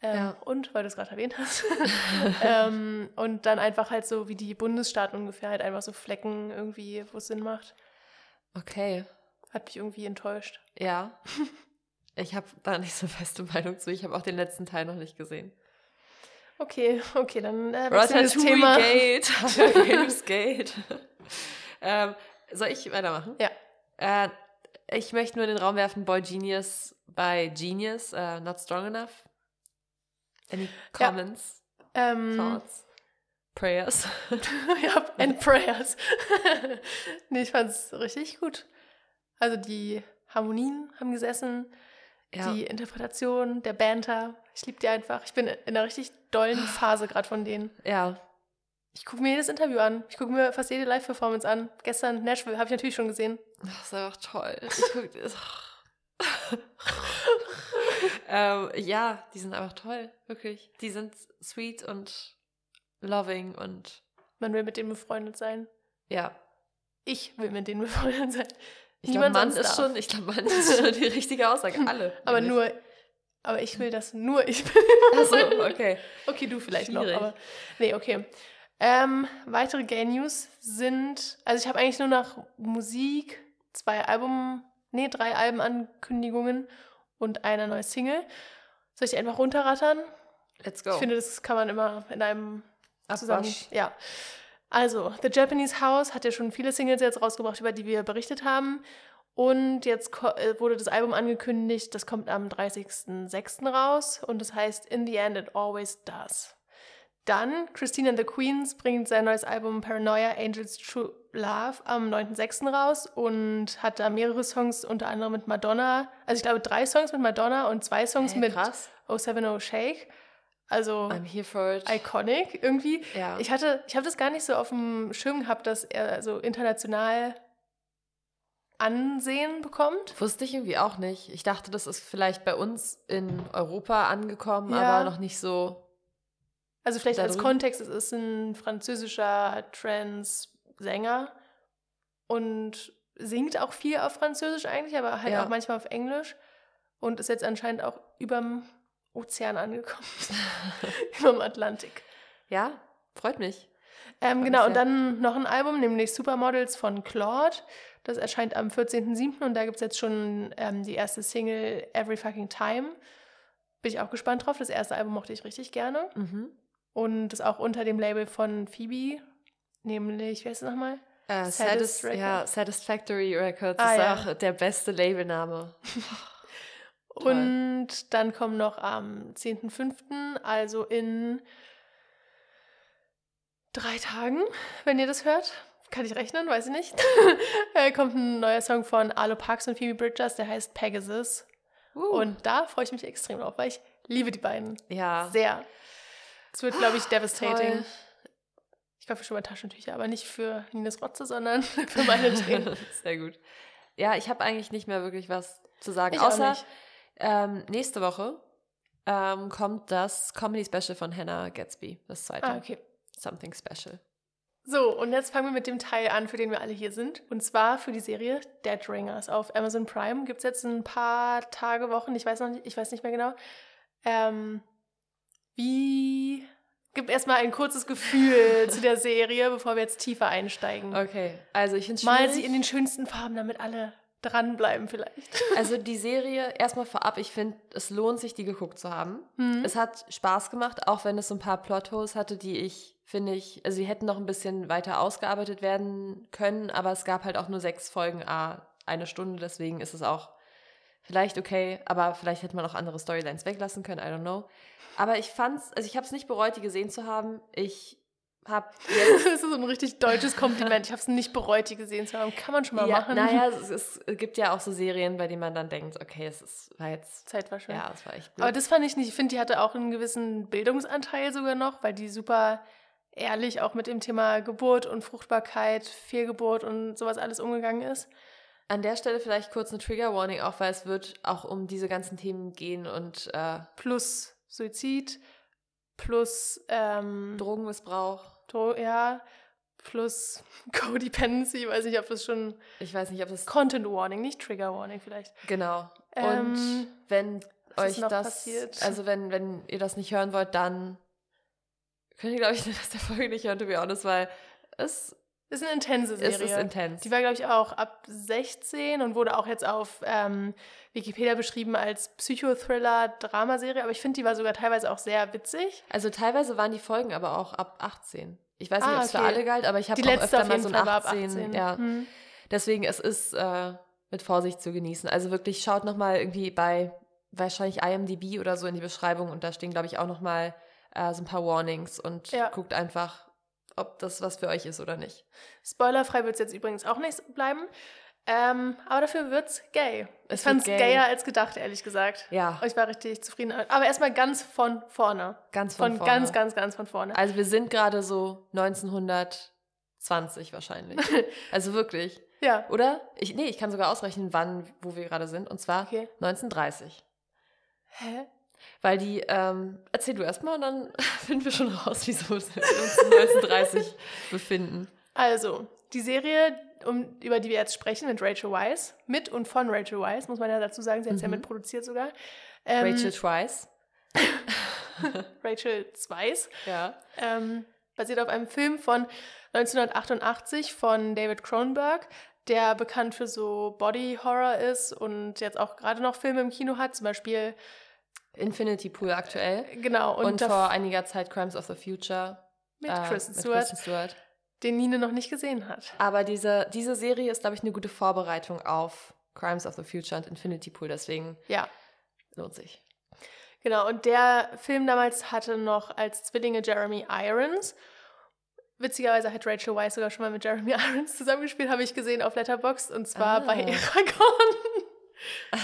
[SPEAKER 2] Ähm, ja. Und, weil du es gerade erwähnt hast. [LAUGHS] [LAUGHS] ähm, und dann einfach halt so wie die Bundesstaaten ungefähr, halt einfach so Flecken irgendwie, wo es Sinn macht.
[SPEAKER 1] Okay.
[SPEAKER 2] Hat mich irgendwie enttäuscht.
[SPEAKER 1] Ja. Ich habe da nicht so feste Meinung zu. Ich habe auch den letzten Teil noch nicht gesehen.
[SPEAKER 2] Okay, [LAUGHS] okay, dann
[SPEAKER 1] äh, das Thema. Gate. Games Gate. ähm, soll ich weitermachen?
[SPEAKER 2] Ja.
[SPEAKER 1] Äh, ich möchte nur in den Raum werfen, Boy Genius bei Genius, uh, Not Strong Enough. Any comments?
[SPEAKER 2] Ja. Ähm,
[SPEAKER 1] thoughts? Prayers? [LAUGHS] [LAUGHS]
[SPEAKER 2] ja, and prayers. nee, ich fand es richtig gut. Also die Harmonien haben gesessen, ja. die Interpretation, der Banter. Ich liebe die einfach. Ich bin in einer richtig dollen Phase gerade von denen.
[SPEAKER 1] Ja.
[SPEAKER 2] Ich gucke mir jedes Interview an. Ich gucke mir fast jede Live-Performance an. Gestern Nashville habe ich natürlich schon gesehen.
[SPEAKER 1] Das ist einfach toll. [LAUGHS] ähm, ja, die sind einfach toll, wirklich. Die sind sweet und loving und.
[SPEAKER 2] Man will mit denen befreundet sein.
[SPEAKER 1] Ja.
[SPEAKER 2] Ich will mit denen befreundet sein.
[SPEAKER 1] Ich glaube, Mann ist schon, ich glaube, Mann ist schon die richtige Aussage. [LAUGHS] Alle.
[SPEAKER 2] aber nur, aber ich will das nur ich bin.
[SPEAKER 1] Achso, okay.
[SPEAKER 2] Okay, du vielleicht Schwierig. noch, aber. Nee, okay. Ähm, weitere Gay News sind, also ich habe eigentlich nur nach Musik zwei Album, nee, drei Albenankündigungen und eine neue Single. Soll ich einfach runterrattern?
[SPEAKER 1] Let's go.
[SPEAKER 2] Ich finde, das kann man immer in einem zusammen. Ja. Also, The Japanese House hat ja schon viele Singles jetzt rausgebracht, über die wir berichtet haben. Und jetzt äh, wurde das Album angekündigt, das kommt am 30.06. raus und das heißt In the End It Always Does. Dann Christine and the Queens bringt sein neues Album Paranoia Angels True Love am 9.06. raus und hat da mehrere Songs, unter anderem mit Madonna. Also ich glaube drei Songs mit Madonna und zwei Songs hey, mit krass. 070 Shake. Also
[SPEAKER 1] I'm here for it.
[SPEAKER 2] iconic irgendwie.
[SPEAKER 1] Ja.
[SPEAKER 2] Ich hatte, ich habe das gar nicht so auf dem Schirm gehabt, dass er so international Ansehen bekommt.
[SPEAKER 1] Wusste ich irgendwie auch nicht. Ich dachte, das ist vielleicht bei uns in Europa angekommen, ja. aber noch nicht so.
[SPEAKER 2] Also vielleicht als Kontext, es ist ein französischer Trans-Sänger und singt auch viel auf Französisch eigentlich, aber halt ja. auch manchmal auf Englisch und ist jetzt anscheinend auch überm Ozean angekommen. [LAUGHS] Über dem Atlantik.
[SPEAKER 1] Ja, freut mich.
[SPEAKER 2] Ähm, genau, und dann noch ein Album, nämlich Supermodels von Claude. Das erscheint am 14.07. und da gibt es jetzt schon ähm, die erste Single Every Fucking Time. Bin ich auch gespannt drauf. Das erste Album mochte ich richtig gerne.
[SPEAKER 1] Mhm.
[SPEAKER 2] Und das auch unter dem Label von Phoebe, nämlich, wie heißt es nochmal?
[SPEAKER 1] Uh, Satis ja, Satisfactory Records ah, ist ja. auch der beste Labelname. [LAUGHS]
[SPEAKER 2] Und dann kommen noch am 10.05., also in drei Tagen, wenn ihr das hört, kann ich rechnen, weiß ich nicht, [LAUGHS] äh, kommt ein neuer Song von Arlo Parks und Phoebe Bridgers, der heißt Pegasus. Uh. Und da freue ich mich extrem drauf, weil ich liebe die beiden
[SPEAKER 1] ja.
[SPEAKER 2] sehr. Es wird, glaube ich, [GASPS] devastating.
[SPEAKER 1] Toll.
[SPEAKER 2] Ich kaufe schon mal Taschentücher, aber nicht für Nines Rotze, sondern [LAUGHS] für meine Tränen. [LAUGHS]
[SPEAKER 1] Sehr gut. Ja, ich habe eigentlich nicht mehr wirklich was zu sagen,
[SPEAKER 2] Ich
[SPEAKER 1] außer ähm, nächste Woche ähm, kommt das Comedy Special von Hannah Gatsby, das zweite.
[SPEAKER 2] Ah, okay.
[SPEAKER 1] Something Special.
[SPEAKER 2] So, und jetzt fangen wir mit dem Teil an, für den wir alle hier sind. Und zwar für die Serie Dead Ringers auf Amazon Prime. Gibt es jetzt ein paar Tage, Wochen, ich weiß noch nicht, ich weiß nicht mehr genau. Ähm, wie. Gib erstmal ein kurzes Gefühl [LAUGHS] zu der Serie, bevor wir jetzt tiefer einsteigen.
[SPEAKER 1] Okay, also ich finde es
[SPEAKER 2] Mal sie in den schönsten Farben, damit alle dranbleiben vielleicht. [LAUGHS]
[SPEAKER 1] Also die Serie, erstmal vorab, ich finde, es lohnt sich, die geguckt zu haben.
[SPEAKER 2] Mhm.
[SPEAKER 1] Es hat Spaß gemacht, auch wenn es so ein paar Plotholes hatte, die ich, finde ich, also sie hätten noch ein bisschen weiter ausgearbeitet werden können, aber es gab halt auch nur sechs Folgen, a eine Stunde, deswegen ist es auch vielleicht okay, aber vielleicht hätte man auch andere Storylines weglassen können, I don't know. Aber ich fand's, also ich habe es nicht bereut, die gesehen zu haben. Ich habe [LAUGHS] jetzt
[SPEAKER 2] Das ist so ein richtig deutsches Kompliment. Ich habe es nicht bereut, die gesehen zu haben. Kann man schon mal
[SPEAKER 1] ja,
[SPEAKER 2] machen.
[SPEAKER 1] Naja, es, es gibt ja auch so Serien, bei denen man dann denkt, okay, es ist, war jetzt,
[SPEAKER 2] Zeitverschwendung.
[SPEAKER 1] ja, es war echt blöd.
[SPEAKER 2] Aber das fand ich nicht. Ich finde, die hatte auch einen gewissen Bildungsanteil sogar noch, weil die super ehrlich auch mit dem Thema Geburt und Fruchtbarkeit, Fehlgeburt und sowas alles umgegangen ist.
[SPEAKER 1] An der Stelle vielleicht kurz eine Trigger Warning, auch weil es wird auch um diese ganzen Themen gehen und äh,
[SPEAKER 2] Plus Suizid, plus ähm,
[SPEAKER 1] Drogenmissbrauch.
[SPEAKER 2] Ja, plus [LAUGHS] Codependency. Weiß nicht, ob das schon
[SPEAKER 1] Ich weiß nicht, ob das
[SPEAKER 2] Content Warning, nicht Trigger Warning vielleicht.
[SPEAKER 1] genau.
[SPEAKER 2] Ähm,
[SPEAKER 1] und wenn euch
[SPEAKER 2] noch
[SPEAKER 1] das,
[SPEAKER 2] passiert?
[SPEAKER 1] also wenn wenn ihr das nicht hören wollt, dann könnt ihr glaube ich [LAUGHS] das der Folge nicht hören, to be honest, weil es,
[SPEAKER 2] Ist eine intense Serie.
[SPEAKER 1] es ist intens.
[SPEAKER 2] Die war, glaube ich, auch ab 16 und wurde auch jetzt auf ähm, Wikipedia beschrieben als Psychothriller-Dramaserie. Aber ich finde, die war sogar teilweise auch sehr witzig.
[SPEAKER 1] Also teilweise waren die Folgen aber auch ab 18. Ich weiß nicht,
[SPEAKER 2] Ah,
[SPEAKER 1] ob es für
[SPEAKER 2] okay.
[SPEAKER 1] alle galt, aber ich habe auch öfter mal so ein
[SPEAKER 2] Fall war ab
[SPEAKER 1] 18.
[SPEAKER 2] 18.
[SPEAKER 1] Ja.
[SPEAKER 2] Hm.
[SPEAKER 1] Deswegen, es ist äh, mit Vorsicht zu genießen. Also wirklich, schaut nochmal irgendwie bei wahrscheinlich IMDb oder so in die Beschreibung und da stehen, glaube ich, auch nochmal äh, so ein paar Warnings und
[SPEAKER 2] Ja.
[SPEAKER 1] guckt einfach, ob das was für euch ist oder nicht.
[SPEAKER 2] Spoilerfrei wird es jetzt übrigens auch nicht bleiben. Ähm, aber dafür wird's gay.
[SPEAKER 1] Es
[SPEAKER 2] ich fand es
[SPEAKER 1] wird gay.
[SPEAKER 2] gayer als gedacht, ehrlich gesagt.
[SPEAKER 1] Ja,
[SPEAKER 2] Ich war richtig zufrieden. Aber erstmal ganz von vorne.
[SPEAKER 1] ganz von,
[SPEAKER 2] Von,
[SPEAKER 1] vorne.
[SPEAKER 2] ganz, ganz, ganz von vorne.
[SPEAKER 1] Also wir sind gerade so 1920 wahrscheinlich. [LAUGHS] also wirklich.
[SPEAKER 2] Ja.
[SPEAKER 1] Oder? Ich, nee, ich kann sogar ausrechnen, wann, wo wir gerade sind. Und zwar
[SPEAKER 2] Okay.
[SPEAKER 1] 1930.
[SPEAKER 2] Hä?
[SPEAKER 1] Weil die, ähm, erzähl du erstmal und dann [LAUGHS] finden wir schon raus, wieso wir uns in 1930 befinden.
[SPEAKER 2] Also, die Serie, um, über die wir jetzt sprechen, mit Rachel Weisz, mit und von Rachel Weisz, muss man ja dazu sagen, sie hat es ja
[SPEAKER 1] Mhm.
[SPEAKER 2] mitproduziert sogar. Ähm,
[SPEAKER 1] Rachel Twice. [LAUGHS]
[SPEAKER 2] Rachel Weisz,
[SPEAKER 1] Ja.
[SPEAKER 2] ähm, basiert auf einem Film von 1988 von David Cronenberg, der bekannt für so Body Horror ist und jetzt auch gerade noch Filme im Kino hat, zum Beispiel,
[SPEAKER 1] Infinity Pool aktuell.
[SPEAKER 2] genau,
[SPEAKER 1] Und,
[SPEAKER 2] und,
[SPEAKER 1] vor einiger Zeit Crimes of the Future.
[SPEAKER 2] mit
[SPEAKER 1] äh,
[SPEAKER 2] Kristen
[SPEAKER 1] mit
[SPEAKER 2] Stewart,
[SPEAKER 1] Kristen Stewart.
[SPEAKER 2] den Nine noch nicht gesehen hat.
[SPEAKER 1] Aber diese, diese Serie ist, glaube ich, eine gute Vorbereitung auf Crimes of the Future und Infinity Pool. Deswegen
[SPEAKER 2] Ja.
[SPEAKER 1] lohnt sich.
[SPEAKER 2] Genau, und der Film damals hatte noch als Zwillinge Jeremy Irons. Witzigerweise hat Rachel Weisz sogar schon mal mit Jeremy [LAUGHS] Irons zusammengespielt, habe ich gesehen auf Letterboxd und zwar
[SPEAKER 1] Ah.
[SPEAKER 2] bei Eragon.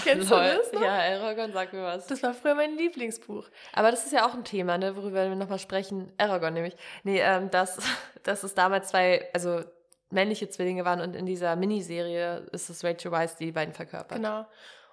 [SPEAKER 2] Kennst du
[SPEAKER 1] Lol.
[SPEAKER 2] das noch?
[SPEAKER 1] Ja, Aragorn, sag mir was.
[SPEAKER 2] Das war früher mein Lieblingsbuch.
[SPEAKER 1] Aber das ist ja auch ein Thema, ne, worüber wir nochmal sprechen. Aragorn nämlich. Nee, ähm, dass, [LAUGHS] dass es damals zwei, also männliche Zwillinge waren und in dieser Miniserie ist es Rachel Weisz, die die beiden verkörpert.
[SPEAKER 2] Genau.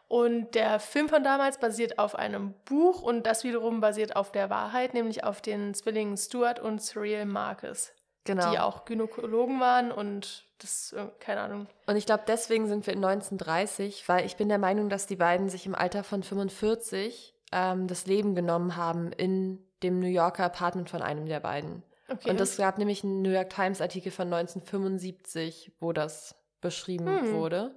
[SPEAKER 2] Und der Film von damals basiert auf einem Buch und das wiederum basiert auf der Wahrheit, nämlich auf den Zwillingen Stuart und Cyril Marcus,
[SPEAKER 1] Genau.
[SPEAKER 2] die auch Gynäkologen waren und das, äh, keine Ahnung.
[SPEAKER 1] Und ich glaube, deswegen sind wir in 1930, weil ich bin der Meinung, dass die beiden sich im Alter von 45 ähm, das Leben genommen haben in dem New Yorker Apartment von einem der beiden.
[SPEAKER 2] Okay.
[SPEAKER 1] Und es gab nämlich einen New York Times Artikel von 1975, wo das beschrieben
[SPEAKER 2] Hm.
[SPEAKER 1] wurde.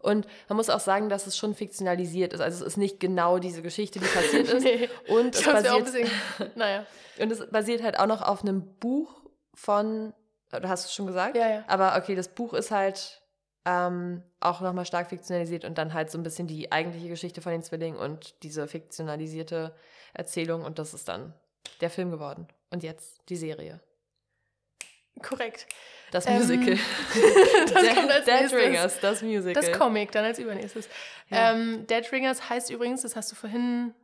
[SPEAKER 1] Und man muss auch sagen, dass es schon fiktionalisiert ist. Also es ist nicht genau diese Geschichte, die passiert [LAUGHS] ist.
[SPEAKER 2] nee,
[SPEAKER 1] Und es, basiert, [LAUGHS]
[SPEAKER 2] naja.
[SPEAKER 1] und es basiert halt auch noch auf einem Buch von, oder hast du es schon gesagt?
[SPEAKER 2] Ja, ja.
[SPEAKER 1] Aber okay, das Buch ist halt ähm, auch nochmal stark fiktionalisiert und dann halt so ein bisschen die eigentliche Geschichte von den Zwillingen und diese fiktionalisierte Erzählung und das ist dann der Film geworden. Und jetzt die Serie.
[SPEAKER 2] Korrekt.
[SPEAKER 1] Das
[SPEAKER 2] Ähm,
[SPEAKER 1] Musical. [LAUGHS]
[SPEAKER 2] das
[SPEAKER 1] Dead,
[SPEAKER 2] kommt als
[SPEAKER 1] Dead
[SPEAKER 2] nächstes.
[SPEAKER 1] Ringers, das Musical.
[SPEAKER 2] Das Comic dann als übernächstes.
[SPEAKER 1] Ja.
[SPEAKER 2] Ähm, Dead Ringers heißt übrigens, das hast du vorhin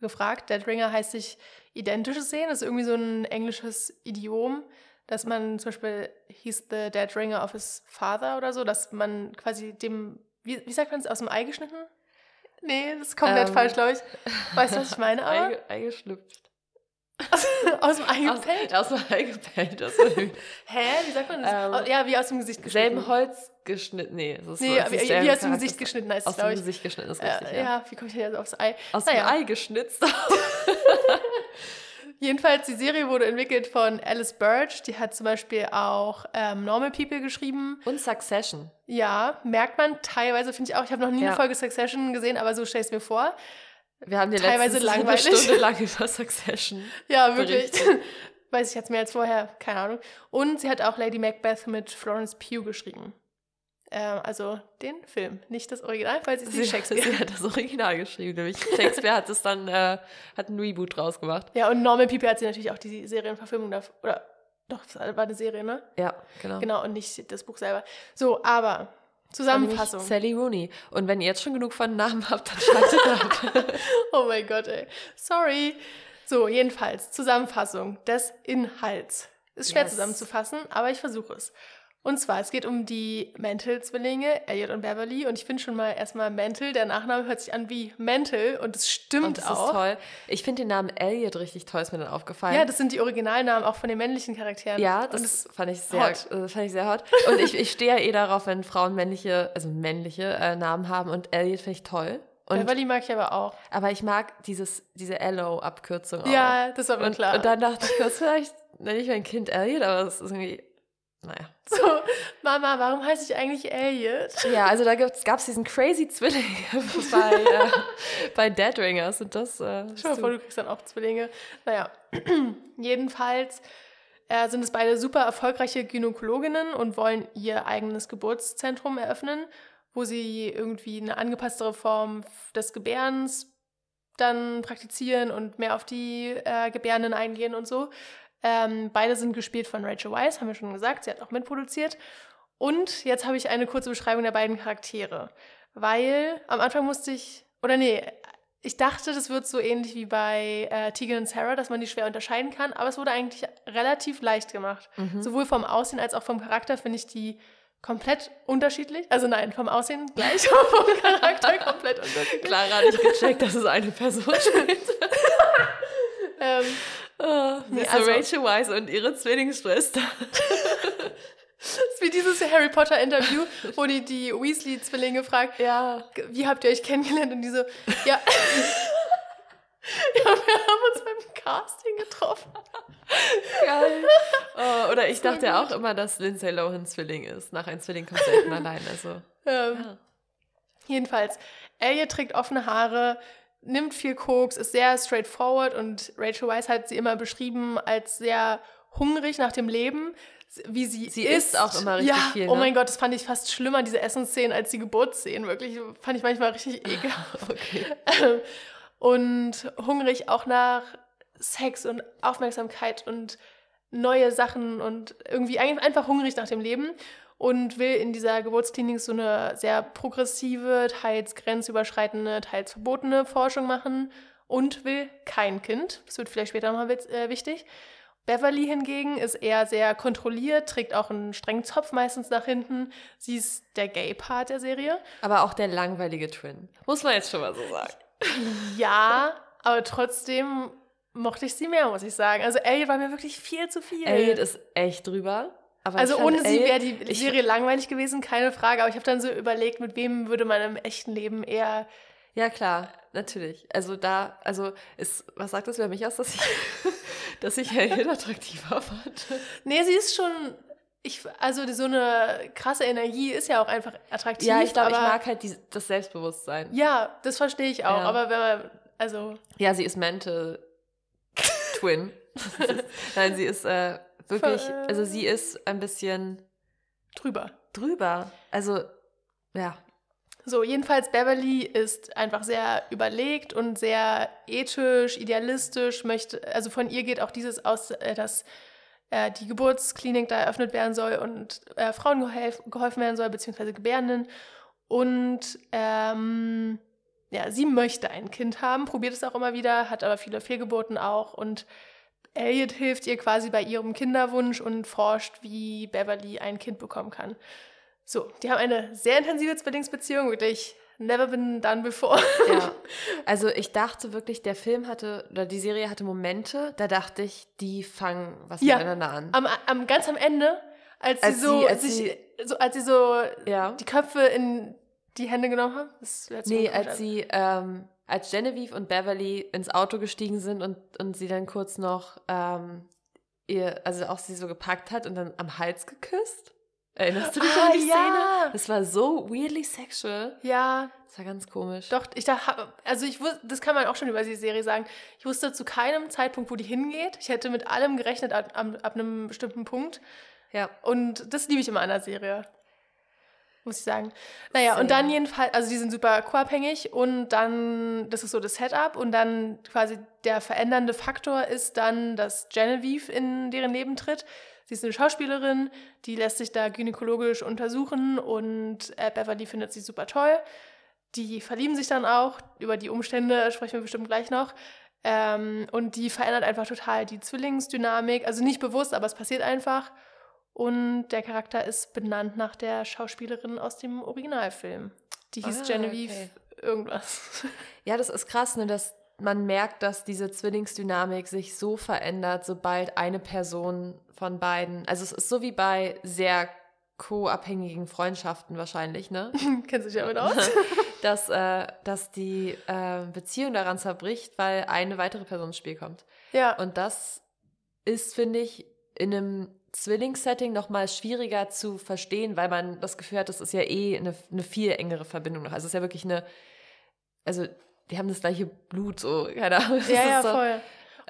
[SPEAKER 2] gefragt, Dead Ringer heißt sich Identisches sehen. Das ist irgendwie so ein englisches Idiom, dass man zum Beispiel, he's the dead ringer of his father oder so, dass man quasi dem, wie, wie sagt man es, aus dem Ei geschnitten? Nee, das ist komplett
[SPEAKER 1] Ähm.
[SPEAKER 2] falsch, glaube ich. Weißt du, was ich meine? [LAUGHS] Aber
[SPEAKER 1] Ei, Ei geschlüpft. [LAUGHS]
[SPEAKER 2] aus dem Ei
[SPEAKER 1] Aus,
[SPEAKER 2] gefällt.
[SPEAKER 1] aus dem Ei gepellt. [LAUGHS]
[SPEAKER 2] Hä? Wie sagt man das?
[SPEAKER 1] Ähm,
[SPEAKER 2] ja, wie aus dem Gesicht geschnitten.
[SPEAKER 1] selben Holz geschnitten. Nee, das ist
[SPEAKER 2] Nee, wie, wie aus dem Gesicht geschnitten heißt es,
[SPEAKER 1] Aus dem
[SPEAKER 2] glaube ich.
[SPEAKER 1] Gesicht geschnitten ist
[SPEAKER 2] Äh,
[SPEAKER 1] richtig,
[SPEAKER 2] ja.
[SPEAKER 1] ja.
[SPEAKER 2] wie komme ich denn jetzt aufs Ei?
[SPEAKER 1] Aus
[SPEAKER 2] Naja.
[SPEAKER 1] dem Ei geschnitzt.
[SPEAKER 2] Jedenfalls, die Serie wurde entwickelt von Alice Birch. Die hat zum Beispiel auch ähm, Normal People geschrieben.
[SPEAKER 1] Und Succession.
[SPEAKER 2] Ja, merkt man teilweise, finde ich auch. Ich habe noch nie
[SPEAKER 1] Ja.
[SPEAKER 2] eine Folge Succession gesehen, aber so stelle ich es mir vor.
[SPEAKER 1] Wir haben dir
[SPEAKER 2] Teilweise langweilig.
[SPEAKER 1] eine Stunde lang über Succession.
[SPEAKER 2] Ja, wirklich.
[SPEAKER 1] Berichtet. [LAUGHS]
[SPEAKER 2] Weiß ich jetzt mehr als vorher, keine Ahnung. Und sie hat auch Lady Macbeth mit Florence Pugh geschrieben. Ähm, also den Film, nicht das Original, falls ich sie Shakespeare.
[SPEAKER 1] sie hat das Original geschrieben, nämlich Shakespeare hat es dann, äh, hat ein Reboot draus gemacht.
[SPEAKER 2] Ja, und Normal People hat sie natürlich auch die Serienverfilmung davon. Oder doch, das war eine Serie, ne?
[SPEAKER 1] Ja, genau.
[SPEAKER 2] Genau, und nicht das Buch selber. So, aber Zusammenfassung.
[SPEAKER 1] Sally Rooney. Und wenn ihr jetzt schon genug von Namen habt, dann schaltet ab. [LAUGHS]
[SPEAKER 2] Oh mein Gott, ey. Sorry. So, jedenfalls, Zusammenfassung des Inhalts. Ist schwer
[SPEAKER 1] Yes.
[SPEAKER 2] zusammenzufassen, aber ich versuche es. Und zwar, es geht um die Mental-Zwillinge, Elliot und Beverly. Und ich finde schon mal erstmal Mental, der Nachname hört sich an wie Mental und es stimmt
[SPEAKER 1] Und das
[SPEAKER 2] auch.
[SPEAKER 1] ist toll. Ich finde den Namen Elliot richtig toll, ist mir dann aufgefallen.
[SPEAKER 2] Ja, das sind die Originalnamen auch von den männlichen Charakteren.
[SPEAKER 1] Ja, das
[SPEAKER 2] es-
[SPEAKER 1] fand ich sehr,
[SPEAKER 2] hot.
[SPEAKER 1] äh, fand ich sehr hot. Und ich, ich stehe ja eh darauf, wenn Frauen männliche, also männliche äh, Namen haben. Und Elliot finde ich toll. Und,
[SPEAKER 2] Beverly mag ich aber auch.
[SPEAKER 1] aber ich mag dieses, diese Ello-Abkürzung auch.
[SPEAKER 2] Ja, das war mir
[SPEAKER 1] und,
[SPEAKER 2] klar.
[SPEAKER 1] und dann dachte ich kurz, vielleicht nenne ich mein Kind Elliot, aber das ist irgendwie, naja. [LAUGHS]
[SPEAKER 2] so, Mama, warum heiße ich eigentlich Elliot?
[SPEAKER 1] Ja, also da gab es diesen crazy Zwilling [LAUGHS] bei, äh, [LAUGHS] bei Dead Ringers und das. Äh,
[SPEAKER 2] Stell dir vor, du kriegst dann auch Zwillinge. Naja, [CLEARS THROAT] jedenfalls äh, sind es beide super erfolgreiche Gynäkologinnen und wollen ihr eigenes Geburtszentrum eröffnen, wo sie irgendwie eine angepasstere Form des Gebärens dann praktizieren und mehr auf die äh, Gebärenden eingehen und so. Ähm, beide sind gespielt von Rachel Weisz, haben wir schon gesagt. Sie hat auch mitproduziert. Und jetzt habe ich eine kurze Beschreibung der beiden Charaktere. Weil am Anfang musste ich, oder nee, ich dachte, das wird so ähnlich wie bei äh, Tegan und Sarah, dass man die schwer unterscheiden kann, aber es wurde eigentlich relativ leicht gemacht.
[SPEAKER 1] Mhm.
[SPEAKER 2] Sowohl vom Aussehen als auch vom Charakter finde ich die komplett unterschiedlich. Also nein, vom Aussehen gleich, [LAUGHS] vom Charakter komplett unterschiedlich.
[SPEAKER 1] Clara hat nicht gecheckt, dass es eine Person [LAUGHS] spielt.
[SPEAKER 2] Ähm,
[SPEAKER 1] Oh,
[SPEAKER 2] Nee, also-
[SPEAKER 1] Rachel Weisz und ihre Zwillingsschwester.
[SPEAKER 2] das ist wie dieses Harry Potter Interview, wo die die Weasley-Zwillinge fragt,
[SPEAKER 1] Ja.
[SPEAKER 2] wie habt ihr euch kennengelernt? Und die so, ja. [LAUGHS] ja, wir haben uns beim Casting getroffen.
[SPEAKER 1] Geil. Oh, oder ich dachte ja auch immer, dass Lindsay Lohan Zwilling ist. Nach ein Zwilling kommt selten [LAUGHS] allein. Also.
[SPEAKER 2] Ähm,
[SPEAKER 1] Ja.
[SPEAKER 2] Jedenfalls, Elliot trägt offene Haare, nimmt viel Koks, ist sehr straightforward und Rachel Weisz hat sie immer beschrieben als sehr hungrig nach dem Leben, wie sie,
[SPEAKER 1] Sie isst auch immer richtig
[SPEAKER 2] ja,
[SPEAKER 1] viel,
[SPEAKER 2] Oh
[SPEAKER 1] ne?
[SPEAKER 2] mein Gott, das fand ich fast schlimmer, diese Essensszenen, als die Geburtsszenen. Wirklich, fand ich manchmal richtig [LAUGHS] ekelhaft.
[SPEAKER 1] Okay.
[SPEAKER 2] und hungrig auch nach Sex und Aufmerksamkeit und neue Sachen und irgendwie ein- einfach hungrig nach dem Leben und will in dieser Geburtsklinik so eine sehr progressive, teils grenzüberschreitende, teils verbotene Forschung machen und will kein Kind. Das wird vielleicht später nochmal äh, wichtig. Beverly hingegen ist eher sehr kontrolliert, trägt auch einen strengen Zopf meistens nach hinten. Sie ist der Gay-Part der Serie.
[SPEAKER 1] Aber auch der langweilige Twin. Muss man jetzt schon mal so sagen. [LAUGHS]
[SPEAKER 2] Ja, aber trotzdem mochte ich sie mehr, muss ich sagen. Also Elliot war mir wirklich viel zu viel.
[SPEAKER 1] Elliot ist echt drüber. Aber
[SPEAKER 2] also
[SPEAKER 1] ich fand
[SPEAKER 2] ohne sie wäre die
[SPEAKER 1] ich-
[SPEAKER 2] Serie langweilig gewesen, keine Frage. Aber ich habe dann so überlegt, mit wem würde man im echten Leben eher...
[SPEAKER 1] Ja, klar, natürlich. Also da, also ist, was sagt das über mich aus, dass ich, [LAUGHS] dass ich Elliot attraktiver fand?
[SPEAKER 2] Nee, sie ist schon... Ich, also so eine krasse Energie ist ja auch einfach attraktiv.
[SPEAKER 1] Ja, ich glaube, ich mag halt die, das Selbstbewusstsein.
[SPEAKER 2] Ja, das verstehe ich auch.
[SPEAKER 1] Ja.
[SPEAKER 2] Aber wenn man... Also...
[SPEAKER 1] Ja, sie ist mental twin. [LAUGHS] [LAUGHS] Nein, sie ist äh, wirklich,
[SPEAKER 2] Ver-
[SPEAKER 1] also sie ist ein bisschen
[SPEAKER 2] Drüber.
[SPEAKER 1] drüber. Also, ja.
[SPEAKER 2] So, jedenfalls Beverly ist einfach sehr überlegt und sehr ethisch, idealistisch, möchte, also von ihr geht auch dieses aus, äh, dass äh, die Geburtsklinik da eröffnet werden soll und äh, Frauen geholf, geholfen werden soll, beziehungsweise Gebärenden. Und ähm, ja, sie möchte ein Kind haben, probiert es auch immer wieder, hat aber viele Fehlgeburten auch und Elliot hilft ihr quasi bei ihrem Kinderwunsch und forscht, wie Beverly ein Kind bekommen kann. So, die haben eine sehr intensive Zwillingsbeziehung, wirklich never been done before.
[SPEAKER 1] Ja. [LAUGHS] Also ich dachte wirklich, der Film hatte, oder die Serie hatte Momente, da dachte ich, die fangen was
[SPEAKER 2] Ja.
[SPEAKER 1] miteinander an.
[SPEAKER 2] Am, am, ganz am Ende, als,
[SPEAKER 1] Als
[SPEAKER 2] sie so,
[SPEAKER 1] sie- als
[SPEAKER 2] sich,
[SPEAKER 1] sie-
[SPEAKER 2] so, als sie so
[SPEAKER 1] Ja.
[SPEAKER 2] die Köpfe in die Hände genommen haben. Das
[SPEAKER 1] Nee, als
[SPEAKER 2] an.
[SPEAKER 1] sie, ähm, als Genevieve und Beverly ins Auto gestiegen sind und, und sie dann kurz noch ähm, ihr, also auch sie so gepackt hat und dann am Hals geküsst. Erinnerst du dich
[SPEAKER 2] Ah,
[SPEAKER 1] an die
[SPEAKER 2] ja.
[SPEAKER 1] Szene? Das war so weirdly sexual.
[SPEAKER 2] Ja,
[SPEAKER 1] Das war ganz komisch.
[SPEAKER 2] doch, ich dachte, also ich wusste, das kann man auch schon über die Serie sagen. Ich wusste zu keinem Zeitpunkt, wo die hingeht. Ich hätte mit allem gerechnet ab, ab, ab einem bestimmten Punkt.
[SPEAKER 1] Ja.
[SPEAKER 2] Und das liebe ich immer an der Serie. Muss ich sagen. Naja,
[SPEAKER 1] Same.
[SPEAKER 2] und dann jedenfalls, also die sind super co-abhängig und dann, das ist so das Setup und dann quasi der verändernde Faktor ist dann, dass Genevieve in deren Leben tritt. Sie ist eine Schauspielerin, die lässt sich da gynäkologisch untersuchen und äh, Beverly findet sie super toll. Die verlieben sich dann auch, über die Umstände sprechen wir bestimmt gleich noch. Ähm, und die verändert einfach total die Zwillingsdynamik. Also nicht bewusst, aber es passiert einfach. Und der Charakter ist benannt nach der Schauspielerin aus dem Originalfilm. Die hieß
[SPEAKER 1] Ah,
[SPEAKER 2] Genevieve
[SPEAKER 1] okay.
[SPEAKER 2] irgendwas.
[SPEAKER 1] Ja, das ist krass, ne, dass man merkt, dass diese Zwillingsdynamik sich so verändert, sobald eine Person von beiden, also es ist so wie bei sehr co-abhängigen Freundschaften wahrscheinlich, ne? [LAUGHS]
[SPEAKER 2] Kennst du dich damit aus? [LAUGHS]
[SPEAKER 1] dass, äh, dass die äh, Beziehung daran zerbricht, weil eine weitere Person ins Spiel kommt.
[SPEAKER 2] ja.
[SPEAKER 1] Und das ist, finde ich, in einem Zwillingssetting noch mal schwieriger zu verstehen, weil man das Gefühl hat, das ist ja eh eine, eine viel engere Verbindung noch. Also es ist ja wirklich eine, also die haben das gleiche Blut, so, keine Ahnung.
[SPEAKER 2] Ja, ja,
[SPEAKER 1] so,
[SPEAKER 2] voll.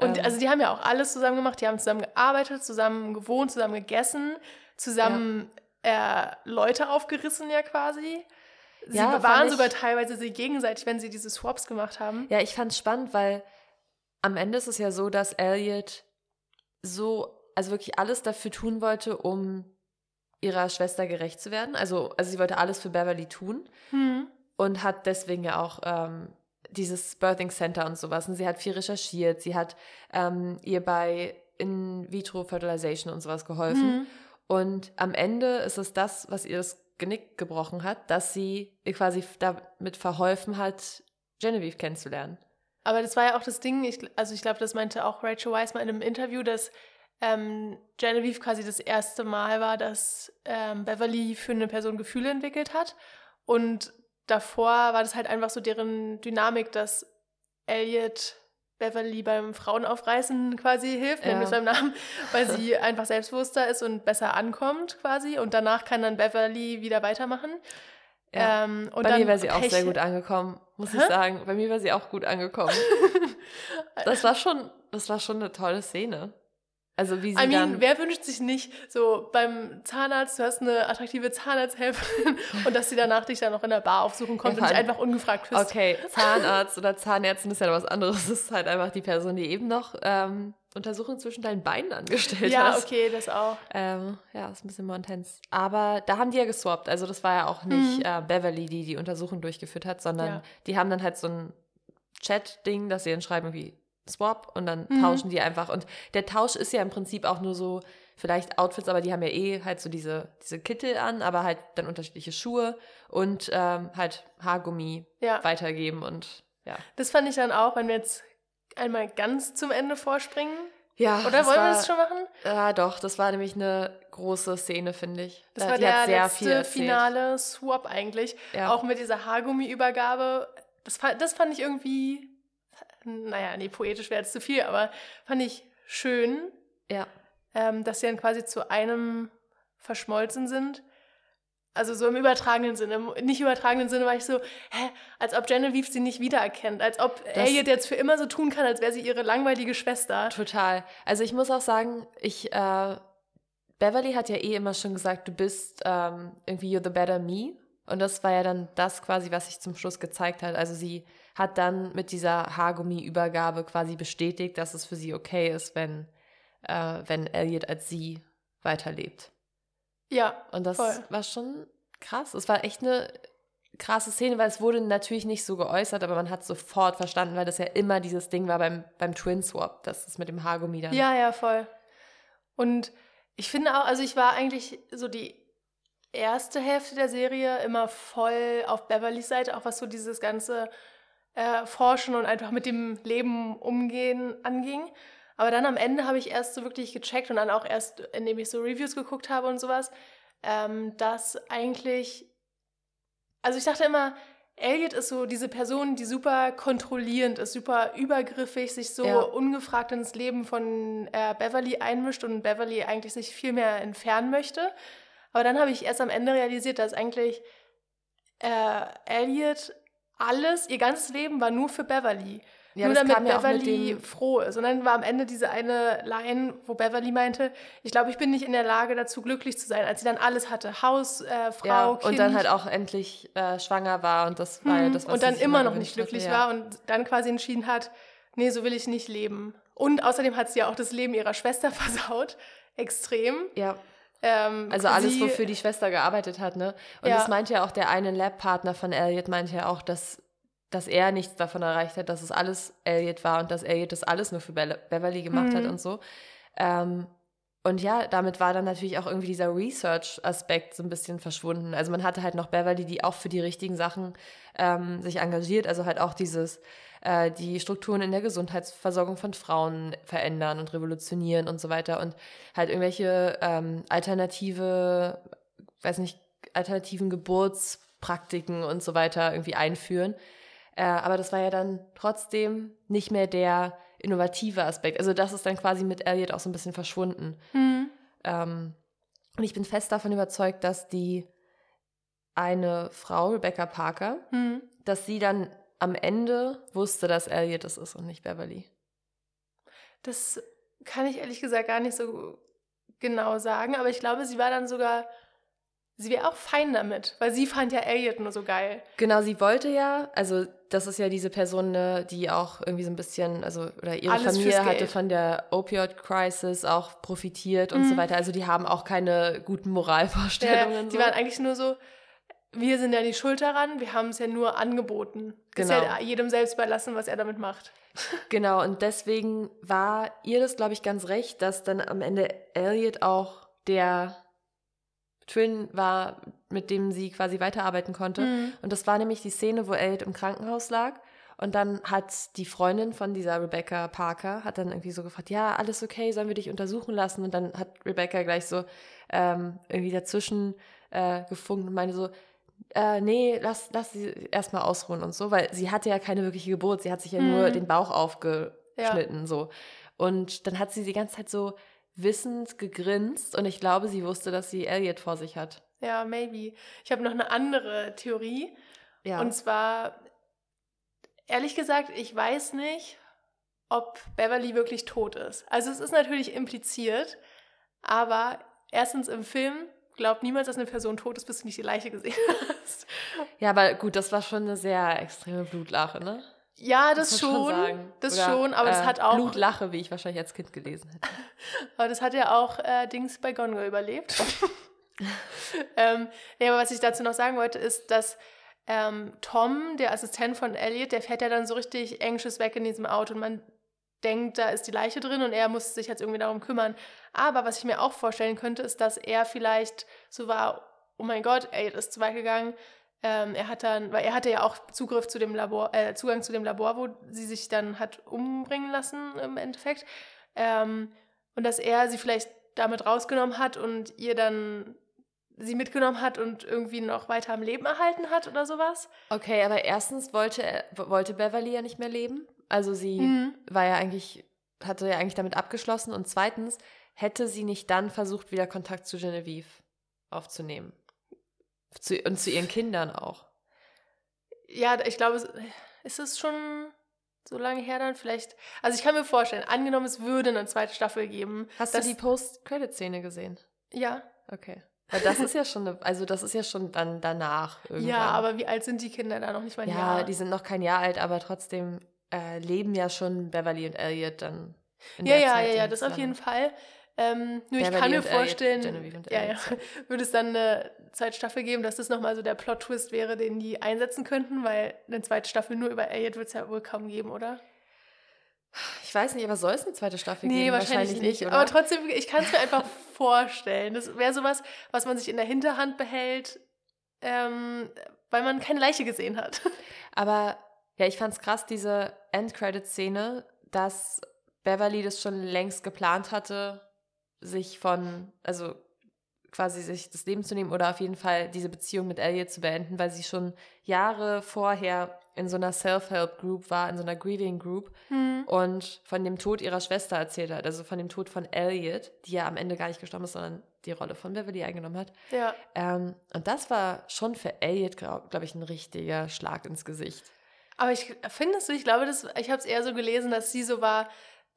[SPEAKER 2] Und
[SPEAKER 1] ähm,
[SPEAKER 2] also die haben ja auch alles zusammen gemacht. Die haben zusammen gearbeitet, zusammen gewohnt, zusammen gegessen, zusammen äh, Leute aufgerissen ja quasi. Sie
[SPEAKER 1] Ja,
[SPEAKER 2] waren sogar teilweise sich gegenseitig, wenn sie diese Swaps gemacht haben.
[SPEAKER 1] Ja, ich fand es spannend, weil am Ende ist es ja so, dass Elliot so, also wirklich alles dafür tun wollte, um ihrer Schwester gerecht zu werden. Also, also sie wollte alles für Beverly tun
[SPEAKER 2] Hm.
[SPEAKER 1] und hat deswegen ja auch ähm, dieses Birthing Center und sowas. Und sie hat viel recherchiert. Sie hat ähm, ihr bei In-vitro-Fertilization und sowas geholfen.
[SPEAKER 2] Hm.
[SPEAKER 1] Und am Ende ist es das, was ihr das Genick gebrochen hat, dass sie ihr quasi damit verholfen hat, Genevieve kennenzulernen.
[SPEAKER 2] Aber das war ja auch das Ding, ich, also ich glaube, das meinte auch Rachel Weisz mal in einem Interview, dass ähm, Genevieve quasi das erste Mal war, dass ähm, Beverly für eine Person Gefühle entwickelt hat. Und davor war das halt einfach so deren Dynamik, dass Elliot Beverly beim Frauenaufreißen quasi hilft,
[SPEAKER 1] Ja.
[SPEAKER 2] beim Namen, weil sie [LAUGHS] einfach selbstbewusster ist und besser ankommt quasi. Und danach kann dann Beverly wieder weitermachen.
[SPEAKER 1] Ja.
[SPEAKER 2] Ähm,
[SPEAKER 1] Bei mir wäre sie auch
[SPEAKER 2] Pech-
[SPEAKER 1] sehr gut angekommen, muss ich
[SPEAKER 2] Hä?
[SPEAKER 1] sagen. Bei mir wäre sie auch gut angekommen. [LAUGHS] Das war schon, das war schon eine tolle Szene. Also wie sie
[SPEAKER 2] I mean,
[SPEAKER 1] dann.
[SPEAKER 2] wer wünscht sich nicht so beim Zahnarzt, du hast eine attraktive Zahnarzthelferin [LAUGHS] und dass sie danach dich dann noch in der Bar aufsuchen kommt
[SPEAKER 1] Ja,
[SPEAKER 2] und dich einfach ungefragt küsst.
[SPEAKER 1] Okay, Zahnarzt oder Zahnärztin ist ja was anderes. Das ist halt einfach die Person, die eben noch ähm, Untersuchungen zwischen deinen Beinen angestellt
[SPEAKER 2] Ja,
[SPEAKER 1] hat.
[SPEAKER 2] okay, das auch.
[SPEAKER 1] Ähm, ja, ist ein bisschen more intense. Aber da haben die ja geswappt. Also das war ja auch nicht
[SPEAKER 2] Mhm.
[SPEAKER 1] äh, Beverly, die die Untersuchung durchgeführt hat, sondern
[SPEAKER 2] Ja.
[SPEAKER 1] die haben dann halt so ein Chat-Ding, dass sie dann schreiben irgendwie Swap und dann
[SPEAKER 2] Mhm.
[SPEAKER 1] tauschen die einfach. Und der Tausch ist ja im Prinzip auch nur so, vielleicht Outfits, aber die haben ja eh halt so diese, diese Kittel an, aber halt dann unterschiedliche Schuhe und ähm, halt Haargummi
[SPEAKER 2] Ja,
[SPEAKER 1] weitergeben und ja.
[SPEAKER 2] das fand ich dann auch, wenn wir jetzt einmal ganz zum Ende vorspringen.
[SPEAKER 1] Ja,
[SPEAKER 2] Oder wollen wir
[SPEAKER 1] war,
[SPEAKER 2] das schon machen?
[SPEAKER 1] Ja, doch, das war nämlich eine große Szene, finde ich.
[SPEAKER 2] Das
[SPEAKER 1] Da-
[SPEAKER 2] war
[SPEAKER 1] die
[SPEAKER 2] der letzte finale Swap eigentlich.
[SPEAKER 1] Ja.
[SPEAKER 2] Auch mit dieser Haargummi-Übergabe. Das, das fand ich irgendwie, naja, nee, poetisch wäre jetzt zu viel, aber fand ich schön.
[SPEAKER 1] Ja.
[SPEAKER 2] ähm, dass sie dann quasi zu einem verschmolzen sind. Also so im übertragenen Sinne. Im nicht übertragenen Sinne war ich so, hä, als ob Genevieve sie nicht wiedererkennt. Als ob
[SPEAKER 1] Das-
[SPEAKER 2] Elliot jetzt für immer so tun kann, als wäre sie ihre langweilige Schwester.
[SPEAKER 1] Total. Also ich muss auch sagen, ich, äh, Beverly hat ja eh immer schon gesagt, du bist ähm, irgendwie you're the better me. Und das war ja dann das quasi, was sich zum Schluss gezeigt hat. Also sie hat dann mit dieser Haargummi-Übergabe quasi bestätigt, dass es für sie okay ist, wenn, äh, wenn Elliot als sie weiterlebt.
[SPEAKER 2] Ja,
[SPEAKER 1] Und das
[SPEAKER 2] Voll.
[SPEAKER 1] war schon krass. Es war echt eine krasse Szene, weil es wurde natürlich nicht so geäußert, aber man hat sofort verstanden, weil das ja immer dieses Ding war beim, beim Twin Swap, das ist mit dem Haargummi dann.
[SPEAKER 2] Ja, ja, voll. Und ich finde auch, also ich war eigentlich so die erste Hälfte der Serie immer voll auf Beverlys Seite, auch was so dieses ganze äh, Forschen und einfach mit dem Leben umgehen anging. Aber dann am Ende habe ich erst so wirklich gecheckt und dann auch erst, indem ich so Reviews geguckt habe und sowas, ähm, dass eigentlich, also ich dachte immer, Elliot ist so diese Person, die super kontrollierend ist, super übergriffig, sich so
[SPEAKER 1] Ja.
[SPEAKER 2] ungefragt ins Leben von äh, Beverly einmischt und Beverly eigentlich sich viel mehr entfernen möchte. Aber dann habe ich erst am Ende realisiert, dass eigentlich äh, Elliot alles, ihr ganzes Leben war nur für Beverly.
[SPEAKER 1] Ja,
[SPEAKER 2] nur damit
[SPEAKER 1] ja
[SPEAKER 2] Beverly
[SPEAKER 1] dem-
[SPEAKER 2] froh ist. Und dann war am Ende diese eine Line, wo Beverly meinte, ich glaube, ich bin nicht in der Lage dazu, glücklich zu sein, als sie dann alles hatte. Haus, äh, Frau,
[SPEAKER 1] Ja,
[SPEAKER 2] Kind.
[SPEAKER 1] und dann halt auch endlich äh, schwanger war und das war ja
[SPEAKER 2] Mhm.
[SPEAKER 1] das, was
[SPEAKER 2] und dann immer noch nicht glücklich
[SPEAKER 1] hatte, ja.
[SPEAKER 2] war und dann quasi entschieden hat, nee, so will ich nicht leben. Und außerdem hat sie ja auch das Leben ihrer Schwester [LAUGHS] versaut. Extrem.
[SPEAKER 1] Ja,
[SPEAKER 2] Ähm,
[SPEAKER 1] also alles,
[SPEAKER 2] sie-
[SPEAKER 1] wofür die Schwester gearbeitet hat, ne? Und
[SPEAKER 2] Ja.
[SPEAKER 1] das meinte ja auch der eine Lab-Partner von Elliot, meinte ja auch, dass, dass er nichts davon erreicht hat, dass es alles Elliot war und dass Elliot das alles nur für Be Beverly gemacht hat
[SPEAKER 2] Mhm.
[SPEAKER 1] und so. Ähm, und ja, damit war dann natürlich auch irgendwie dieser Research-Aspekt so ein bisschen verschwunden. Also man hatte halt noch Beverly, die auch für die richtigen Sachen ähm, sich engagiert, also halt auch dieses, äh, die Strukturen in der Gesundheitsversorgung von Frauen verändern und revolutionieren und so weiter und halt irgendwelche ähm, alternative, weiß nicht, alternativen Geburtspraktiken und so weiter irgendwie einführen. Äh, aber das war ja dann trotzdem nicht mehr der innovative Aspekt. Also das ist dann quasi mit Elliot auch so ein bisschen verschwunden.
[SPEAKER 2] Mhm.
[SPEAKER 1] Ähm, und ich bin fest davon überzeugt, dass die eine Frau, Rebecca Parker,
[SPEAKER 2] Mhm.
[SPEAKER 1] dass sie dann am Ende wusste, dass Elliot es ist und nicht Beverly.
[SPEAKER 2] Das kann ich ehrlich gesagt gar nicht so genau sagen, aber ich glaube, sie war dann sogar, sie wäre auch fein damit, weil sie fand ja Elliot nur so geil.
[SPEAKER 1] Genau, sie wollte ja, also das ist ja diese Person, ne, die auch irgendwie so ein bisschen, also oder ihre
[SPEAKER 2] Alles
[SPEAKER 1] Familie hatte von der Opioid-Crisis auch profitiert und so
[SPEAKER 2] Mhm.
[SPEAKER 1] weiter. Also die haben auch keine guten
[SPEAKER 2] Ja,
[SPEAKER 1] Moralvorstellungen.
[SPEAKER 2] die
[SPEAKER 1] so.
[SPEAKER 2] waren eigentlich nur so, wir sind ja die Schuld daran, wir haben es ja nur angeboten. Ist
[SPEAKER 1] Genau.
[SPEAKER 2] ja jedem selbst überlassen, was er damit macht. [LAUGHS]
[SPEAKER 1] Genau, und deswegen war ihr das, glaube ich, ganz recht, dass dann am Ende Elliot auch der Twin war, mit dem sie quasi weiterarbeiten konnte.
[SPEAKER 2] Mhm.
[SPEAKER 1] Und das war nämlich die Szene, wo Elliot im Krankenhaus lag. Und dann hat die Freundin von dieser Rebecca Parker, hat dann irgendwie so gefragt, ja, alles okay, sollen wir dich untersuchen lassen? Und dann hat Rebecca gleich so ähm, irgendwie dazwischen äh, gefunkt und meinte so, äh, nee, lass, lass sie erstmal ausruhen und so, weil sie hatte ja keine wirkliche Geburt, sie hat sich ja nur
[SPEAKER 2] Mhm.
[SPEAKER 1] den Bauch aufgeschnitten, so. Und dann hat sie die ganze Zeit so wissend gegrinst und ich glaube, sie wusste, dass sie Elliot vor sich hat.
[SPEAKER 2] Ja, maybe. Ich habe noch eine andere Theorie.
[SPEAKER 1] Ja.
[SPEAKER 2] Und zwar, ehrlich gesagt, ich weiß nicht, ob Beverly wirklich tot ist. Also es ist natürlich impliziert, aber erstens im Film glaubt niemals, dass eine Person tot ist, bis du nicht die Leiche gesehen hast.
[SPEAKER 1] Ja, aber gut, das war schon eine sehr extreme Blutlache, ne?
[SPEAKER 2] Ja, das,
[SPEAKER 1] man
[SPEAKER 2] schon,
[SPEAKER 1] sagen.
[SPEAKER 2] das
[SPEAKER 1] Oder,
[SPEAKER 2] schon, aber das
[SPEAKER 1] äh,
[SPEAKER 2] hat auch,
[SPEAKER 1] Blutlache, wie ich wahrscheinlich als Kind gelesen hätte. [LAUGHS]
[SPEAKER 2] aber das hat ja auch äh, Dings bei Gongo überlebt. [LAUGHS] ähm, nee, aber was ich dazu noch sagen wollte, ist, dass ähm, Tom, der Assistent von Elliot, der fährt ja dann so richtig anxious weg in diesem Auto und man denkt, da ist die Leiche drin und er muss sich jetzt irgendwie darum kümmern. Aber was ich mir auch vorstellen könnte, ist, dass er vielleicht so war, oh mein Gott, Elliot ist zu weit gegangen. Ähm, er hat dann, weil er hatte ja auch Zugriff zu dem Labor, äh, Zugang zu dem Labor, wo sie sich dann hat umbringen lassen im Endeffekt. Ähm, und dass er sie vielleicht damit rausgenommen hat und ihr dann sie mitgenommen hat und irgendwie noch weiter am Leben erhalten hat oder sowas.
[SPEAKER 1] Okay, aber erstens wollte, wollte Beverly ja nicht mehr leben. Also sie
[SPEAKER 2] Mhm.
[SPEAKER 1] war ja eigentlich, hatte ja eigentlich damit abgeschlossen. Und zweitens hätte sie nicht dann versucht, wieder Kontakt zu Genevieve aufzunehmen. Zu, und zu ihren Kindern auch.
[SPEAKER 2] Ja, ich glaube, ist es schon so lange her dann vielleicht. Also ich kann mir vorstellen, angenommen, es würde eine zweite Staffel geben.
[SPEAKER 1] Hast du die Post-Credit-Szene gesehen?
[SPEAKER 2] Ja.
[SPEAKER 1] Okay. Weil das ist ja schon, eine, also das ist ja schon dann danach. Irgendwann.
[SPEAKER 2] Ja, aber wie alt sind die Kinder da noch nicht mal ein
[SPEAKER 1] Ja,
[SPEAKER 2] Jahr?
[SPEAKER 1] die sind noch kein Jahr alt, aber trotzdem äh, leben ja schon Beverly und Elliot dann. in
[SPEAKER 2] ja,
[SPEAKER 1] der
[SPEAKER 2] ja,
[SPEAKER 1] Zeit
[SPEAKER 2] ja, ja, das auf jeden Fall. Ähm, nur ich
[SPEAKER 1] Beverly
[SPEAKER 2] kann mir
[SPEAKER 1] Elliot,
[SPEAKER 2] vorstellen,
[SPEAKER 1] und
[SPEAKER 2] ja, ja,
[SPEAKER 1] Elliot, [LAUGHS]
[SPEAKER 2] würde es dann eine zweite Staffel geben, dass das nochmal so der Plot-Twist wäre, den die einsetzen könnten, weil eine zweite Staffel nur über Elliot wird es ja wohl kaum geben, oder?
[SPEAKER 1] Ich weiß nicht, aber soll es eine zweite Staffel
[SPEAKER 2] Nee,
[SPEAKER 1] geben?
[SPEAKER 2] wahrscheinlich, nicht.
[SPEAKER 1] oder?
[SPEAKER 2] Aber trotzdem, ich kann es mir einfach [LAUGHS] vorstellen. Das wäre sowas, was man sich in der Hinterhand behält, ähm, weil man keine Leiche gesehen hat. [LAUGHS]
[SPEAKER 1] Aber ja, ich fand's krass, diese End-Credit-Szene, dass Beverly das schon längst geplant hatte, sich von, also quasi sich das Leben zu nehmen oder auf jeden Fall diese Beziehung mit Elliot zu beenden, weil sie schon Jahre vorher in so einer Self-Help-Group war, in so einer Grieving-Group und von dem Tod ihrer Schwester erzählt hat, also von dem Tod von Elliot, die ja am Ende gar nicht gestorben ist, sondern die Rolle von Beverly eingenommen hat.
[SPEAKER 2] Ja.
[SPEAKER 1] Ähm, und das war schon für Elliot, glaube glaub ich, ein richtiger Schlag ins Gesicht.
[SPEAKER 2] Aber ich finde es, ich glaube, das, ich habe es eher so gelesen, dass sie so war,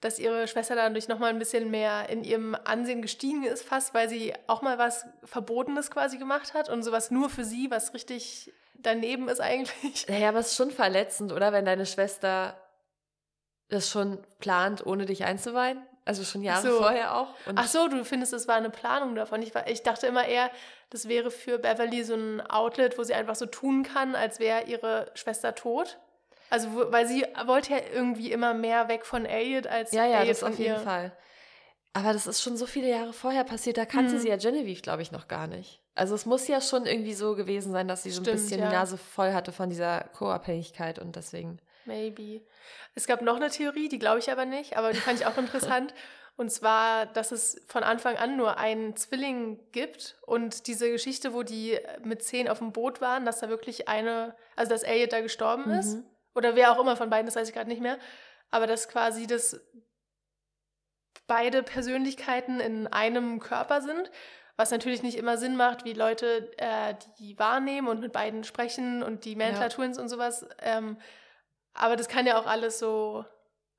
[SPEAKER 2] dass ihre Schwester dadurch nochmal ein bisschen mehr in ihrem Ansehen gestiegen ist, fast, weil sie auch mal was Verbotenes quasi gemacht hat und sowas nur für sie, was richtig daneben ist eigentlich.
[SPEAKER 1] Naja, aber es ist schon verletzend, oder? Wenn deine Schwester das schon plant, ohne dich einzuweihen. Also schon Jahre
[SPEAKER 2] so.
[SPEAKER 1] vorher auch.
[SPEAKER 2] Ach so, du findest, es war eine Planung davon. Ich, war, ich dachte immer eher, das wäre für Beverly so ein Outlet, wo sie einfach so tun kann, als wäre ihre Schwester tot. Also, wo, weil sie wollte ja irgendwie immer mehr weg von Elliot als
[SPEAKER 1] Ja, ja,
[SPEAKER 2] Elliot
[SPEAKER 1] das auf jeden
[SPEAKER 2] ihr.
[SPEAKER 1] Fall. Aber das ist schon so viele Jahre vorher passiert, da kannte
[SPEAKER 2] Mhm.
[SPEAKER 1] sie ja Genevieve, glaube ich, noch gar nicht. Also es muss ja schon irgendwie so gewesen sein, dass sie so ein
[SPEAKER 2] Stimmt,
[SPEAKER 1] bisschen
[SPEAKER 2] ja.
[SPEAKER 1] die Nase voll hatte von dieser Co-Abhängigkeit und deswegen.
[SPEAKER 2] Maybe. Es gab noch eine Theorie, die glaube ich aber nicht, aber die fand ich auch [LAUGHS] interessant. Und zwar, dass es von Anfang an nur einen Zwilling gibt und diese Geschichte, wo die mit zehn auf dem Boot waren, dass da wirklich eine, also dass Elliot da gestorben ist. Oder wer auch immer von beiden, das weiß ich gerade nicht mehr. Aber dass quasi das beide Persönlichkeiten in einem Körper sind, was natürlich nicht immer Sinn macht, wie Leute äh, die wahrnehmen und mit beiden sprechen und die Mantler
[SPEAKER 1] Ja.
[SPEAKER 2] Und sowas. Ähm, aber das kann ja auch alles so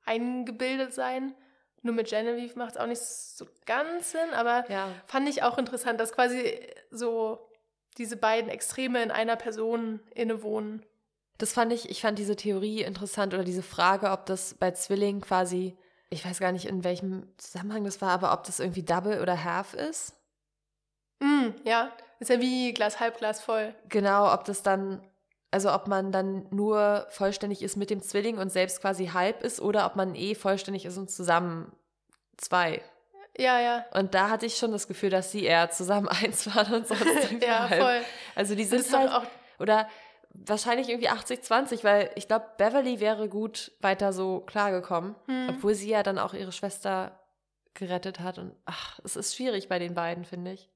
[SPEAKER 2] eingebildet sein. Nur mit Genevieve macht es auch nicht so ganz Sinn, aber
[SPEAKER 1] Ja.
[SPEAKER 2] fand ich auch interessant, dass quasi so diese beiden Extreme in einer Person innewohnen.
[SPEAKER 1] Das fand ich, ich fand diese Theorie interessant oder diese Frage, ob das bei Zwillingen quasi, ich weiß gar nicht, in welchem Zusammenhang das war, aber ob das irgendwie Double oder Half ist.
[SPEAKER 2] Mm, ja, ist ja wie Glas halb, Glas voll.
[SPEAKER 1] Genau, ob das dann, also ob man dann nur vollständig ist mit dem Zwilling und selbst quasi halb ist oder ob man eh vollständig ist und zusammen zwei.
[SPEAKER 2] Ja, ja.
[SPEAKER 1] Und da hatte ich schon das Gefühl, dass sie eher zusammen [LAUGHS] eins waren und sonst [LAUGHS]
[SPEAKER 2] ja,
[SPEAKER 1] halb.
[SPEAKER 2] voll.
[SPEAKER 1] Also die sind halt,
[SPEAKER 2] auch
[SPEAKER 1] oder wahrscheinlich irgendwie 80-20, weil ich glaube, Beverly wäre gut weiter so klargekommen,
[SPEAKER 2] Hm.
[SPEAKER 1] obwohl sie ja dann auch ihre Schwester gerettet hat. Und ach, es ist schwierig bei den beiden, finde ich.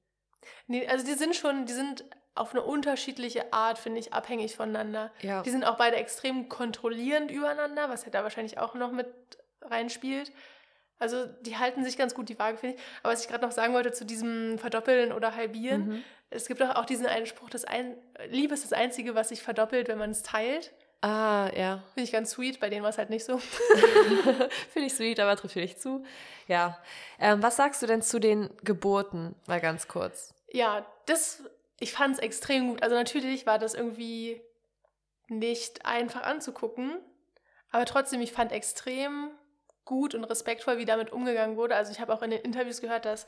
[SPEAKER 2] Nee, also die sind schon, die sind auf eine unterschiedliche Art, finde ich, abhängig voneinander.
[SPEAKER 1] Ja.
[SPEAKER 2] Die sind auch beide extrem kontrollierend übereinander, was ja da wahrscheinlich auch noch mit reinspielt. Also die halten sich ganz gut die Waage, finde ich. Aber was ich gerade noch sagen wollte zu diesem Verdoppeln oder Halbieren,
[SPEAKER 1] Mhm.
[SPEAKER 2] Es gibt auch, auch diesen einen Spruch, das ein, Liebe ist das Einzige, was sich verdoppelt, wenn man es teilt.
[SPEAKER 1] Ah, ja.
[SPEAKER 2] Finde ich ganz sweet, bei denen war es halt nicht so. [LAUGHS]
[SPEAKER 1] Finde ich sweet, aber trifft nicht zu. Ja. Ähm, was sagst du denn zu den Geburten? Mal ganz kurz.
[SPEAKER 2] Ja, das, ich fand es extrem gut. Also natürlich war das irgendwie nicht einfach anzugucken, aber trotzdem, ich fand extrem gut und respektvoll, wie damit umgegangen wurde. Also ich habe auch in den Interviews gehört, dass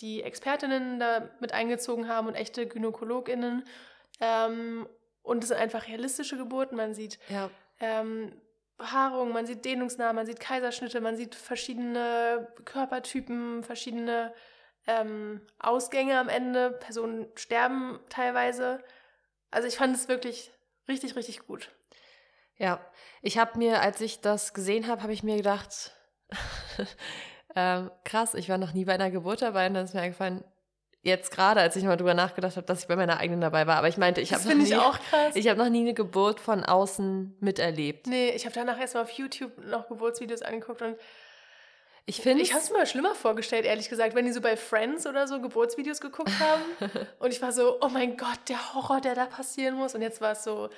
[SPEAKER 2] die Expertinnen da mit eingezogen haben und echte GynäkologInnen. Ähm, und es sind einfach realistische Geburten. Man sieht
[SPEAKER 1] Ja.
[SPEAKER 2] ähm, Behaarung, man sieht Dehnungsnamen, man sieht Kaiserschnitte, man sieht verschiedene Körpertypen, verschiedene ähm, Ausgänge am Ende. Personen sterben teilweise. Also ich fand es wirklich richtig, richtig gut.
[SPEAKER 1] Ja. Ich habe mir, als ich das gesehen habe, habe ich mir gedacht, [LAUGHS] ähm, krass, ich war noch nie bei einer Geburt dabei und dann ist mir eingefallen, jetzt gerade, als ich mal drüber nachgedacht habe, dass ich bei meiner eigenen dabei war. Aber ich meinte, ich habe noch, nie-
[SPEAKER 2] ich
[SPEAKER 1] ich hab noch nie eine Geburt von außen miterlebt.
[SPEAKER 2] nee, ich habe danach erstmal auf YouTube noch Geburtsvideos angeguckt und
[SPEAKER 1] Ich finde
[SPEAKER 2] ich habe es mir schlimmer vorgestellt, ehrlich gesagt, wenn die so bei Friends oder so Geburtsvideos geguckt haben. [LAUGHS] Und ich war so, oh mein Gott, der Horror, der da passieren muss. Und jetzt war es so,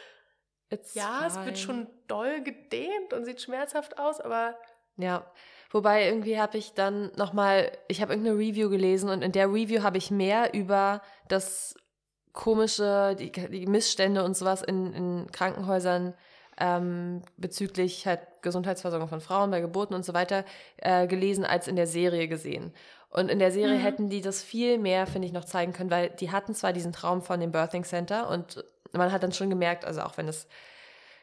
[SPEAKER 2] ja, es wird schon doll gedehnt und sieht schmerzhaft aus, aber
[SPEAKER 1] Ja, wobei irgendwie habe ich dann nochmal, ich habe irgendeine Review gelesen und in der Review habe ich mehr über das komische, die, die Missstände und sowas in, in Krankenhäusern ähm, bezüglich halt Gesundheitsversorgung von Frauen bei Geburten und so weiter äh, gelesen als in der Serie gesehen. Und in der Serie
[SPEAKER 2] Mhm.
[SPEAKER 1] hätten die das viel mehr, finde ich, noch zeigen können, weil die hatten zwar diesen Traum von dem Birthing Center und man hat dann schon gemerkt, also auch wenn es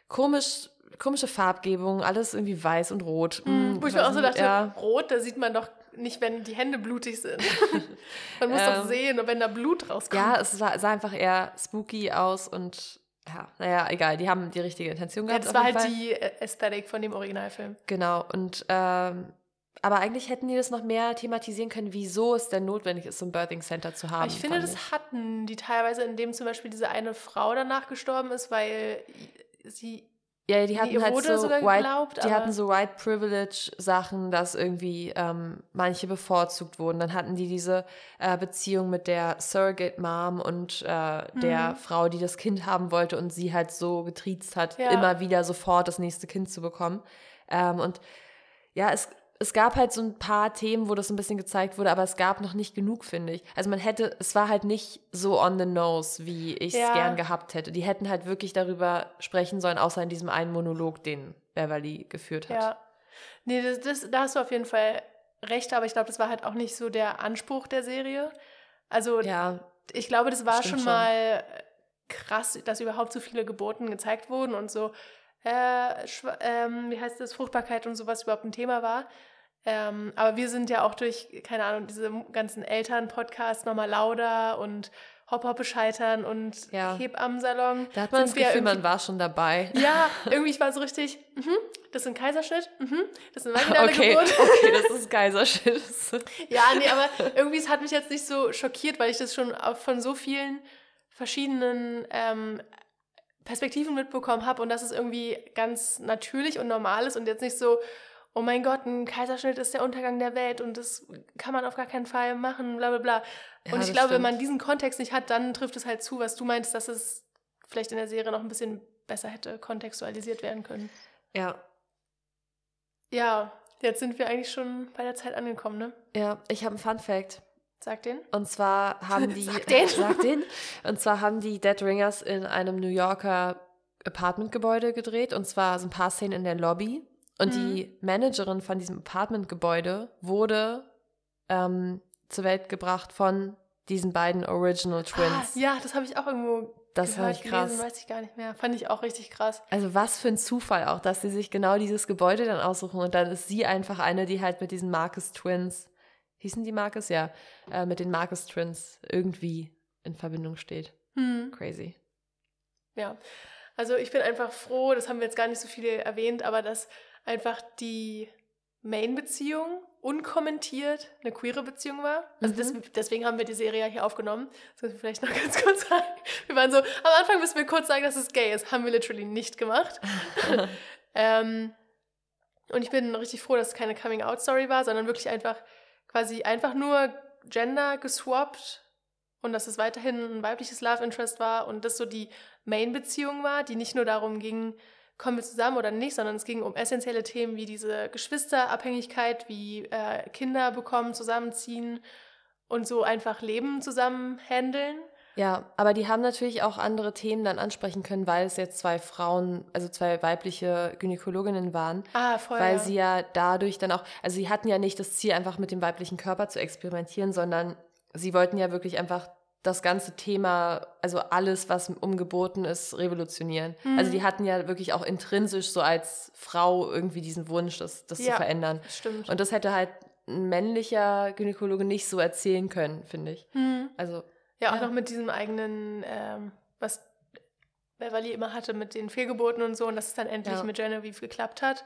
[SPEAKER 1] komisch, komische Farbgebung, alles irgendwie weiß und rot.
[SPEAKER 2] Mhm.
[SPEAKER 1] hm,
[SPEAKER 2] Wo ich mir auch so dachte,
[SPEAKER 1] ja.
[SPEAKER 2] rot, da sieht man doch nicht, wenn die Hände blutig sind. [LAUGHS] man muss doch
[SPEAKER 1] Ähm,
[SPEAKER 2] sehen, und wenn da Blut rauskommt.
[SPEAKER 1] Ja, es sah, sah einfach eher spooky aus und ja, naja, egal, die haben die richtige Intention
[SPEAKER 2] Ja,
[SPEAKER 1] gehabt.
[SPEAKER 2] das
[SPEAKER 1] auf
[SPEAKER 2] war halt
[SPEAKER 1] Fall.
[SPEAKER 2] die äh, Ästhetik von dem Originalfilm.
[SPEAKER 1] Genau, und ähm, aber eigentlich hätten die das noch mehr thematisieren können, wieso es denn notwendig ist, so ein Birthing Center zu haben.
[SPEAKER 2] Aber ich finde, das hatten die teilweise, indem zum Beispiel diese eine Frau danach gestorben ist, weil sie.
[SPEAKER 1] Ja, die hatten
[SPEAKER 2] ihr
[SPEAKER 1] halt so white,
[SPEAKER 2] geglaubt,
[SPEAKER 1] die hatten so White Privilege Sachen, dass irgendwie ähm, manche bevorzugt wurden. Dann hatten die diese äh, Beziehung mit der Surrogate Mom und äh, der
[SPEAKER 2] Mhm.
[SPEAKER 1] Frau, die das Kind haben wollte und sie halt so getriezt hat,
[SPEAKER 2] Ja.
[SPEAKER 1] immer wieder sofort das nächste Kind zu bekommen. Ähm, und ja, es, es gab halt so ein paar Themen, wo das ein bisschen gezeigt wurde, aber es gab noch nicht genug, finde ich. Also man hätte, es war halt nicht so on the nose, wie ich es
[SPEAKER 2] Ja.
[SPEAKER 1] gern gehabt hätte. Die hätten halt wirklich darüber sprechen sollen, außer in diesem einen Monolog, den Beverly geführt hat.
[SPEAKER 2] Ja. Nee, das, das, da hast du auf jeden Fall recht, aber ich glaube, das war halt auch nicht so der Anspruch der Serie. Also,
[SPEAKER 1] Ja,
[SPEAKER 2] ich glaube, das war schon
[SPEAKER 1] schon.
[SPEAKER 2] mal krass, dass überhaupt so viele Geburten gezeigt wurden und so, äh, ähm, wie heißt das, Fruchtbarkeit und sowas überhaupt ein Thema war. Ähm, aber wir sind ja auch durch, keine Ahnung, diese ganzen Eltern-Podcasts nochmal lauter und Hopp Hoppe scheitern und
[SPEAKER 1] Ja.
[SPEAKER 2] Hebammensalon.
[SPEAKER 1] da hat man das Gefühl, man war schon dabei. [LAUGHS]
[SPEAKER 2] Ja, [LAUGHS] irgendwie ich war so richtig, mhm, das ist ein Kaiserschnitt, mhm, das ist eine vaginale
[SPEAKER 1] Okay,
[SPEAKER 2] Geburt. [LAUGHS]
[SPEAKER 1] okay, das ist Kaiserschiss.
[SPEAKER 2] Ja, nee, aber irgendwie es hat mich jetzt nicht so schockiert, weil ich das schon von so vielen verschiedenen ähm, Perspektiven mitbekommen habe und dass es irgendwie ganz natürlich und normal ist und jetzt nicht so, oh mein Gott, ein Kaiserschnitt ist der Untergang der Welt und das kann man auf gar keinen Fall machen, bla bla bla.
[SPEAKER 1] Ja,
[SPEAKER 2] und ich glaube, wenn
[SPEAKER 1] stimmt.
[SPEAKER 2] man diesen Kontext nicht hat, dann trifft es halt zu, was du meinst, dass es vielleicht in der Serie noch ein bisschen besser hätte kontextualisiert werden können.
[SPEAKER 1] Ja,
[SPEAKER 2] Ja, jetzt sind wir eigentlich schon bei der Zeit angekommen, ne?
[SPEAKER 1] ja, ich habe einen Fun Fact.
[SPEAKER 2] Sag den.
[SPEAKER 1] Und zwar haben die. [LAUGHS]
[SPEAKER 2] Sag den. [LAUGHS]
[SPEAKER 1] Sag den. Und zwar haben die Dead Ringers in einem New Yorker Apartmentgebäude gedreht. Und zwar so ein paar Szenen in der Lobby. Und
[SPEAKER 2] Mhm.
[SPEAKER 1] die Managerin von diesem Apartmentgebäude wurde ähm, zur Welt gebracht von diesen beiden Original Twins.
[SPEAKER 2] Ah, ja, das habe ich auch irgendwo
[SPEAKER 1] Das
[SPEAKER 2] gehört,
[SPEAKER 1] ich krass.
[SPEAKER 2] gelesen, weiß ich gar nicht mehr. Fand ich auch richtig krass.
[SPEAKER 1] Also was für ein Zufall auch, dass sie sich genau dieses Gebäude dann aussuchen und dann ist sie einfach eine, die halt mit diesen Marcus Twins, hießen die Marcus? Ja, äh, mit den Marcus Twins irgendwie in Verbindung steht.
[SPEAKER 2] Hm.
[SPEAKER 1] Crazy.
[SPEAKER 2] Ja, also ich bin einfach froh, das haben wir jetzt gar nicht so viele erwähnt, aber dass einfach die Main-Beziehung unkommentiert eine queere Beziehung war. Also
[SPEAKER 1] Mhm.
[SPEAKER 2] des, deswegen haben wir die Serie ja hier aufgenommen. Das müssen wir vielleicht noch [LAUGHS] ganz kurz sagen. Wir waren so, am Anfang müssen wir kurz sagen, dass es gay ist. Haben wir literally nicht gemacht. [LAUGHS] ähm, und ich bin richtig froh, dass es keine Coming-out-Story war, sondern wirklich einfach quasi einfach nur Gender geswappt und dass es weiterhin ein weibliches Love Interest war und das so die Main-Beziehung war, die nicht nur darum ging, kommen wir zusammen oder nicht, sondern es ging um essentielle Themen wie diese Geschwisterabhängigkeit, wie äh, Kinder bekommen, zusammenziehen und so einfach Leben zusammen handeln.
[SPEAKER 1] Ja, aber die haben natürlich auch andere Themen dann ansprechen können, weil es jetzt zwei Frauen, also zwei weibliche Gynäkologinnen waren.
[SPEAKER 2] Ah, voll.
[SPEAKER 1] Weil
[SPEAKER 2] ja.
[SPEAKER 1] sie ja dadurch dann auch, also sie hatten ja nicht das Ziel, einfach mit dem weiblichen Körper zu experimentieren, sondern sie wollten ja wirklich einfach das ganze Thema, also alles, was umgeboten ist, revolutionieren.
[SPEAKER 2] Mhm.
[SPEAKER 1] Also die hatten ja wirklich auch intrinsisch so als Frau irgendwie diesen Wunsch, das, das zu
[SPEAKER 2] Ja.
[SPEAKER 1] verändern.
[SPEAKER 2] Stimmt.
[SPEAKER 1] Und das hätte halt ein männlicher Gynäkologe nicht so erzählen können, finde ich.
[SPEAKER 2] Mhm.
[SPEAKER 1] Also,
[SPEAKER 2] Ja, auch
[SPEAKER 1] Ja.
[SPEAKER 2] noch mit diesem eigenen, ähm, was Beverly immer hatte mit den Fehlgeburten und so und dass es dann endlich
[SPEAKER 1] Ja.
[SPEAKER 2] mit Genevieve geklappt hat.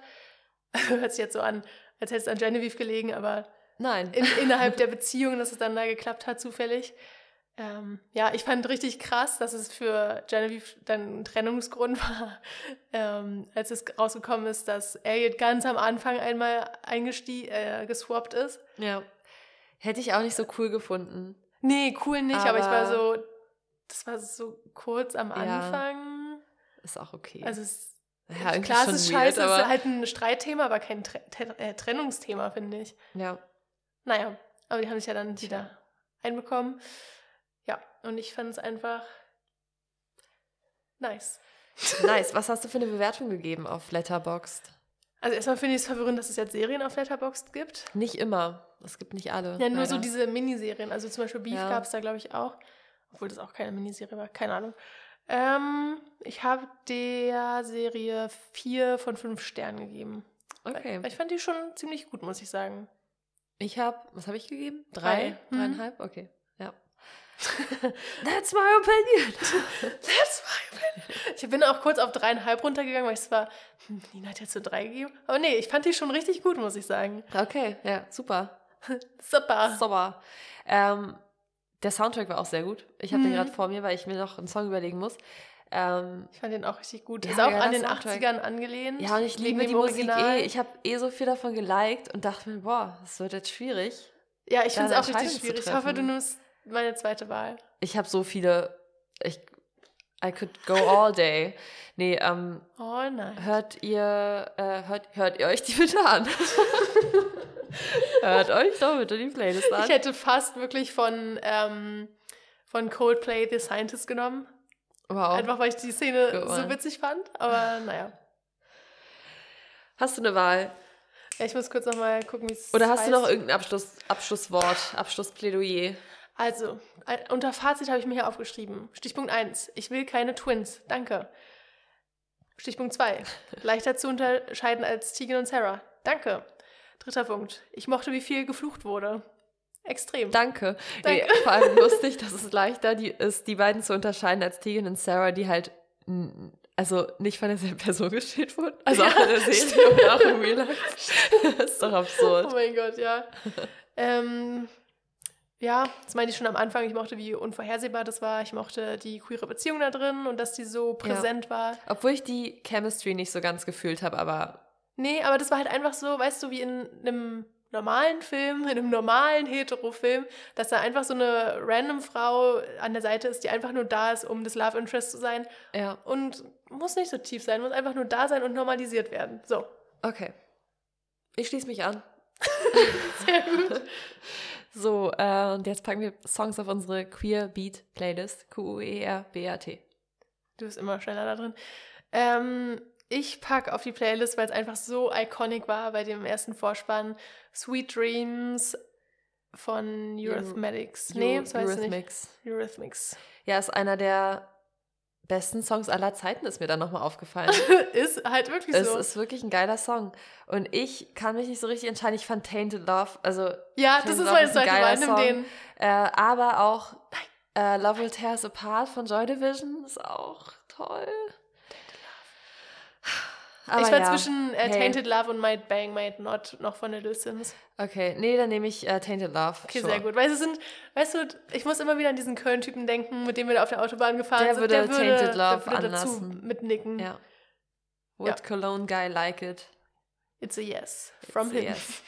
[SPEAKER 2] [LAUGHS] Hört sich jetzt so an, als hätte es an Genevieve gelegen, aber
[SPEAKER 1] nein.
[SPEAKER 2] in, innerhalb der [LAUGHS] Beziehung, dass es dann da geklappt hat, zufällig. Ähm, ja, ich fand richtig krass, dass es für Genevieve dann ein Trennungsgrund [LAUGHS] war, ähm, als es rausgekommen ist, dass Elliot ganz am Anfang einmal eingestie äh, geswappt ist.
[SPEAKER 1] Ja. Hätte ich auch nicht so cool gefunden.
[SPEAKER 2] Nee, cool nicht, aber, ich war
[SPEAKER 1] Aber-
[SPEAKER 2] so, das war so kurz am
[SPEAKER 1] Ja.
[SPEAKER 2] Anfang.
[SPEAKER 1] Ist auch okay.
[SPEAKER 2] Also es,
[SPEAKER 1] ja,
[SPEAKER 2] klar, es ist scheiße, es
[SPEAKER 1] aber
[SPEAKER 2] ist halt ein Streitthema, aber kein Tre Tre äh, Trennungsthema, finde ich.
[SPEAKER 1] ja.
[SPEAKER 2] Naja, aber die haben sich ja dann wieder einbekommen. Ja, und ich fand es einfach nice.
[SPEAKER 1] Nice. Was hast du für eine Bewertung gegeben auf Letterboxd?
[SPEAKER 2] Also erstmal finde ich es verwirrend, dass es jetzt Serien auf Letterboxd gibt.
[SPEAKER 1] Nicht immer. Es gibt nicht alle.
[SPEAKER 2] Ja, nur
[SPEAKER 1] leider.
[SPEAKER 2] so diese Miniserien. Also zum Beispiel Beef
[SPEAKER 1] Ja.
[SPEAKER 2] gab es da, glaube ich, auch. Obwohl das auch keine Miniserie war. Keine Ahnung. Ähm, ich habe der Serie vier von fünf Sternen gegeben.
[SPEAKER 1] Okay.
[SPEAKER 2] Weil Ich fand die schon ziemlich gut, muss ich sagen.
[SPEAKER 1] Ich habe, was habe ich gegeben?
[SPEAKER 2] Drei.
[SPEAKER 1] Drei?
[SPEAKER 2] Mhm.
[SPEAKER 1] Dreieinhalb? Okay. Ja. [LAUGHS] That's my opinion. [LAUGHS] [LAUGHS]
[SPEAKER 2] That's my opinion. [LAUGHS] Ich bin auch kurz auf dreieinhalb runtergegangen, weil ich es war, hm, Nina hat jetzt so drei gegeben. Aber nee, ich fand die schon richtig gut, muss ich sagen.
[SPEAKER 1] Okay, ja, super. [LAUGHS]
[SPEAKER 2] Super.
[SPEAKER 1] Super. Ähm, der Soundtrack war auch sehr gut. Ich habe den
[SPEAKER 2] Mhm.
[SPEAKER 1] gerade vor mir, weil ich mir noch einen Song überlegen muss. Ähm,
[SPEAKER 2] Ich fand den auch richtig gut.
[SPEAKER 1] Ja,
[SPEAKER 2] Ist auch
[SPEAKER 1] geiler
[SPEAKER 2] an den
[SPEAKER 1] Soundtrack.
[SPEAKER 2] 80ern angelehnt.
[SPEAKER 1] ja, und ich liebe die Musik
[SPEAKER 2] Original.
[SPEAKER 1] eh. Ich habe eh so viel davon geliked und dachte mir, boah, das wird jetzt schwierig.
[SPEAKER 2] Ja, ich finde es auch richtig schwierig. Ich hoffe, du nimmst meine zweite Wahl.
[SPEAKER 1] Ich habe so viele, ich, I could go all day. Nee, ähm,
[SPEAKER 2] Oh nein.
[SPEAKER 1] hört ihr, äh, hört, hört ihr euch die bitte an? hört euch doch bitte die Playlist an.
[SPEAKER 2] Ich hätte fast wirklich von, ähm, von Coldplay The Scientist genommen.
[SPEAKER 1] wow.
[SPEAKER 2] Einfach weil ich die Szene so witzig fand. Aber naja.
[SPEAKER 1] Hast du eine Wahl?
[SPEAKER 2] Ja, ich muss kurz nochmal gucken, wie es
[SPEAKER 1] Oder hast
[SPEAKER 2] heißt.
[SPEAKER 1] du noch irgendein Abschluss, Abschlusswort, Abschlussplädoyer?
[SPEAKER 2] Also, äh, unter Fazit habe ich mir hier aufgeschrieben. Stichpunkt 1. Ich will keine Twins. Danke. Stichpunkt 2. [LAUGHS] Leichter zu unterscheiden als Tegan und Sarah. Danke. Dritter Punkt. Ich mochte, wie viel geflucht wurde. Extrem.
[SPEAKER 1] Danke.
[SPEAKER 2] Danke.
[SPEAKER 1] Nee, vor allem [LAUGHS] lustig, dass es leichter die, ist, die beiden zu unterscheiden als Tegan und Sarah, die halt also nicht von derselben [LAUGHS] Person gespielt wurden. Also auch in der Serie und auch im Real Life. Das ist doch
[SPEAKER 2] Oh
[SPEAKER 1] absurd.
[SPEAKER 2] mein Gott, ja. ähm, ja, das meinte ich schon am Anfang. Ich mochte, wie unvorhersehbar das war. Ich mochte die queere Beziehung da drin und dass die so präsent war.
[SPEAKER 1] Obwohl ich die Chemistry nicht so ganz gefühlt habe, aber
[SPEAKER 2] Nee, aber das war halt einfach so, weißt du, wie in einem normalen Film, in einem normalen Hetero-Film, dass da einfach so eine random Frau an der Seite ist, die einfach nur da ist, um das Love Interest zu sein
[SPEAKER 1] ja,
[SPEAKER 2] und muss nicht so tief sein, muss einfach nur da sein und normalisiert werden. So.
[SPEAKER 1] okay. Ich schließe mich an. [LAUGHS]
[SPEAKER 2] Sehr gut. [LAUGHS]
[SPEAKER 1] So, äh, und jetzt packen wir Songs auf unsere Queer Beat Playlist. Q-U-E-R-B-A-T.
[SPEAKER 2] Du bist immer schneller da drin. Ähm, ich packe auf die Playlist, weil es einfach so iconic war bei dem ersten Vorspann. Sweet Dreams von Eurythmics. nee, das du nicht.
[SPEAKER 1] Eurythmics.
[SPEAKER 2] Eurythmics.
[SPEAKER 1] Ja, ist einer der besten Songs aller Zeiten, ist mir dann nochmal aufgefallen. [LAUGHS]
[SPEAKER 2] ist halt wirklich
[SPEAKER 1] es
[SPEAKER 2] so.
[SPEAKER 1] ist wirklich ein geiler Song. Und ich kann mich nicht so richtig entscheiden. Ich fand Tainted Love, also,
[SPEAKER 2] ja,
[SPEAKER 1] Tainted
[SPEAKER 2] das ist meine zweite Wahl. Nimm
[SPEAKER 1] Song.
[SPEAKER 2] den.
[SPEAKER 1] äh, aber auch äh, Love Will Tear Us Apart von Joy Division ist auch toll. Aber
[SPEAKER 2] ich war
[SPEAKER 1] ja.
[SPEAKER 2] zwischen äh,
[SPEAKER 1] Hey.
[SPEAKER 2] Tainted Love und Might Bang, Might Not noch von Little Sims.
[SPEAKER 1] Okay, nee, dann nehme ich äh, Tainted Love.
[SPEAKER 2] Okay,
[SPEAKER 1] sure.
[SPEAKER 2] sehr gut. Weil sie sind, weißt du, ich muss immer wieder an diesen Köln-Typen denken, mit dem wir da auf der Autobahn gefahren
[SPEAKER 1] Der
[SPEAKER 2] sind.
[SPEAKER 1] würde Tainted Love
[SPEAKER 2] der würde dazu mitnicken.
[SPEAKER 1] Ja. Would Cologne Guy like it?
[SPEAKER 2] It's a yes. From
[SPEAKER 1] It's
[SPEAKER 2] him.
[SPEAKER 1] yes.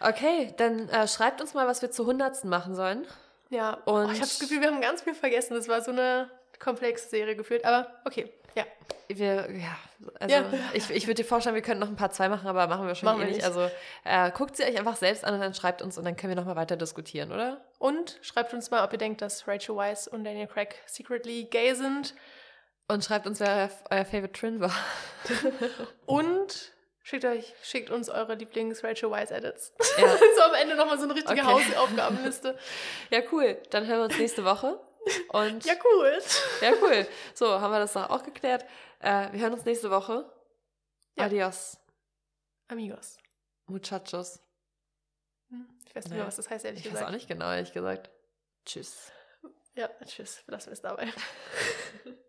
[SPEAKER 1] Okay, dann äh, schreibt uns mal, was wir zur hundertsten machen sollen.
[SPEAKER 2] Ja,
[SPEAKER 1] Und-
[SPEAKER 2] oh, ich habe das Gefühl, wir haben ganz viel vergessen. Das war so eine komplexe Serie gefühlt. Aber okay, ja.
[SPEAKER 1] Wir, ja, also
[SPEAKER 2] Ja.
[SPEAKER 1] ich, ich würde dir vorstellen, wir könnten noch ein paar zwei machen, aber machen wir schon
[SPEAKER 2] Machen
[SPEAKER 1] eh
[SPEAKER 2] wir
[SPEAKER 1] nicht. Also äh, guckt sie euch einfach selbst an und dann schreibt uns und dann können wir nochmal weiter diskutieren, oder?
[SPEAKER 2] Und schreibt uns mal, ob ihr denkt, dass Rachel Weisz und Daniel Craig secretly gay sind.
[SPEAKER 1] Und schreibt uns, wer euer, euer Favorite Trin war. [LAUGHS] [LAUGHS]
[SPEAKER 2] Und schickt euch, schickt uns eure Lieblings-Rachel Weisz-Edits.
[SPEAKER 1] Ja. [LAUGHS]
[SPEAKER 2] so am Ende nochmal so eine richtige
[SPEAKER 1] Okay.
[SPEAKER 2] Hausaufgabenliste.
[SPEAKER 1] ja, cool. Dann hören wir uns nächste Woche. Und
[SPEAKER 2] Ja, cool.
[SPEAKER 1] ja, cool. So, haben wir das auch geklärt. Äh, wir hören uns nächste Woche.
[SPEAKER 2] Ja.
[SPEAKER 1] Adios,
[SPEAKER 2] Amigos.
[SPEAKER 1] Muchachos.
[SPEAKER 2] Hm, Ich weiß nicht mehr, was das heißt, ehrlich
[SPEAKER 1] Ich weiß
[SPEAKER 2] gesagt.
[SPEAKER 1] auch nicht genau, ehrlich gesagt. Tschüss.
[SPEAKER 2] Ja, tschüss. Lassen wir es dabei. [LAUGHS]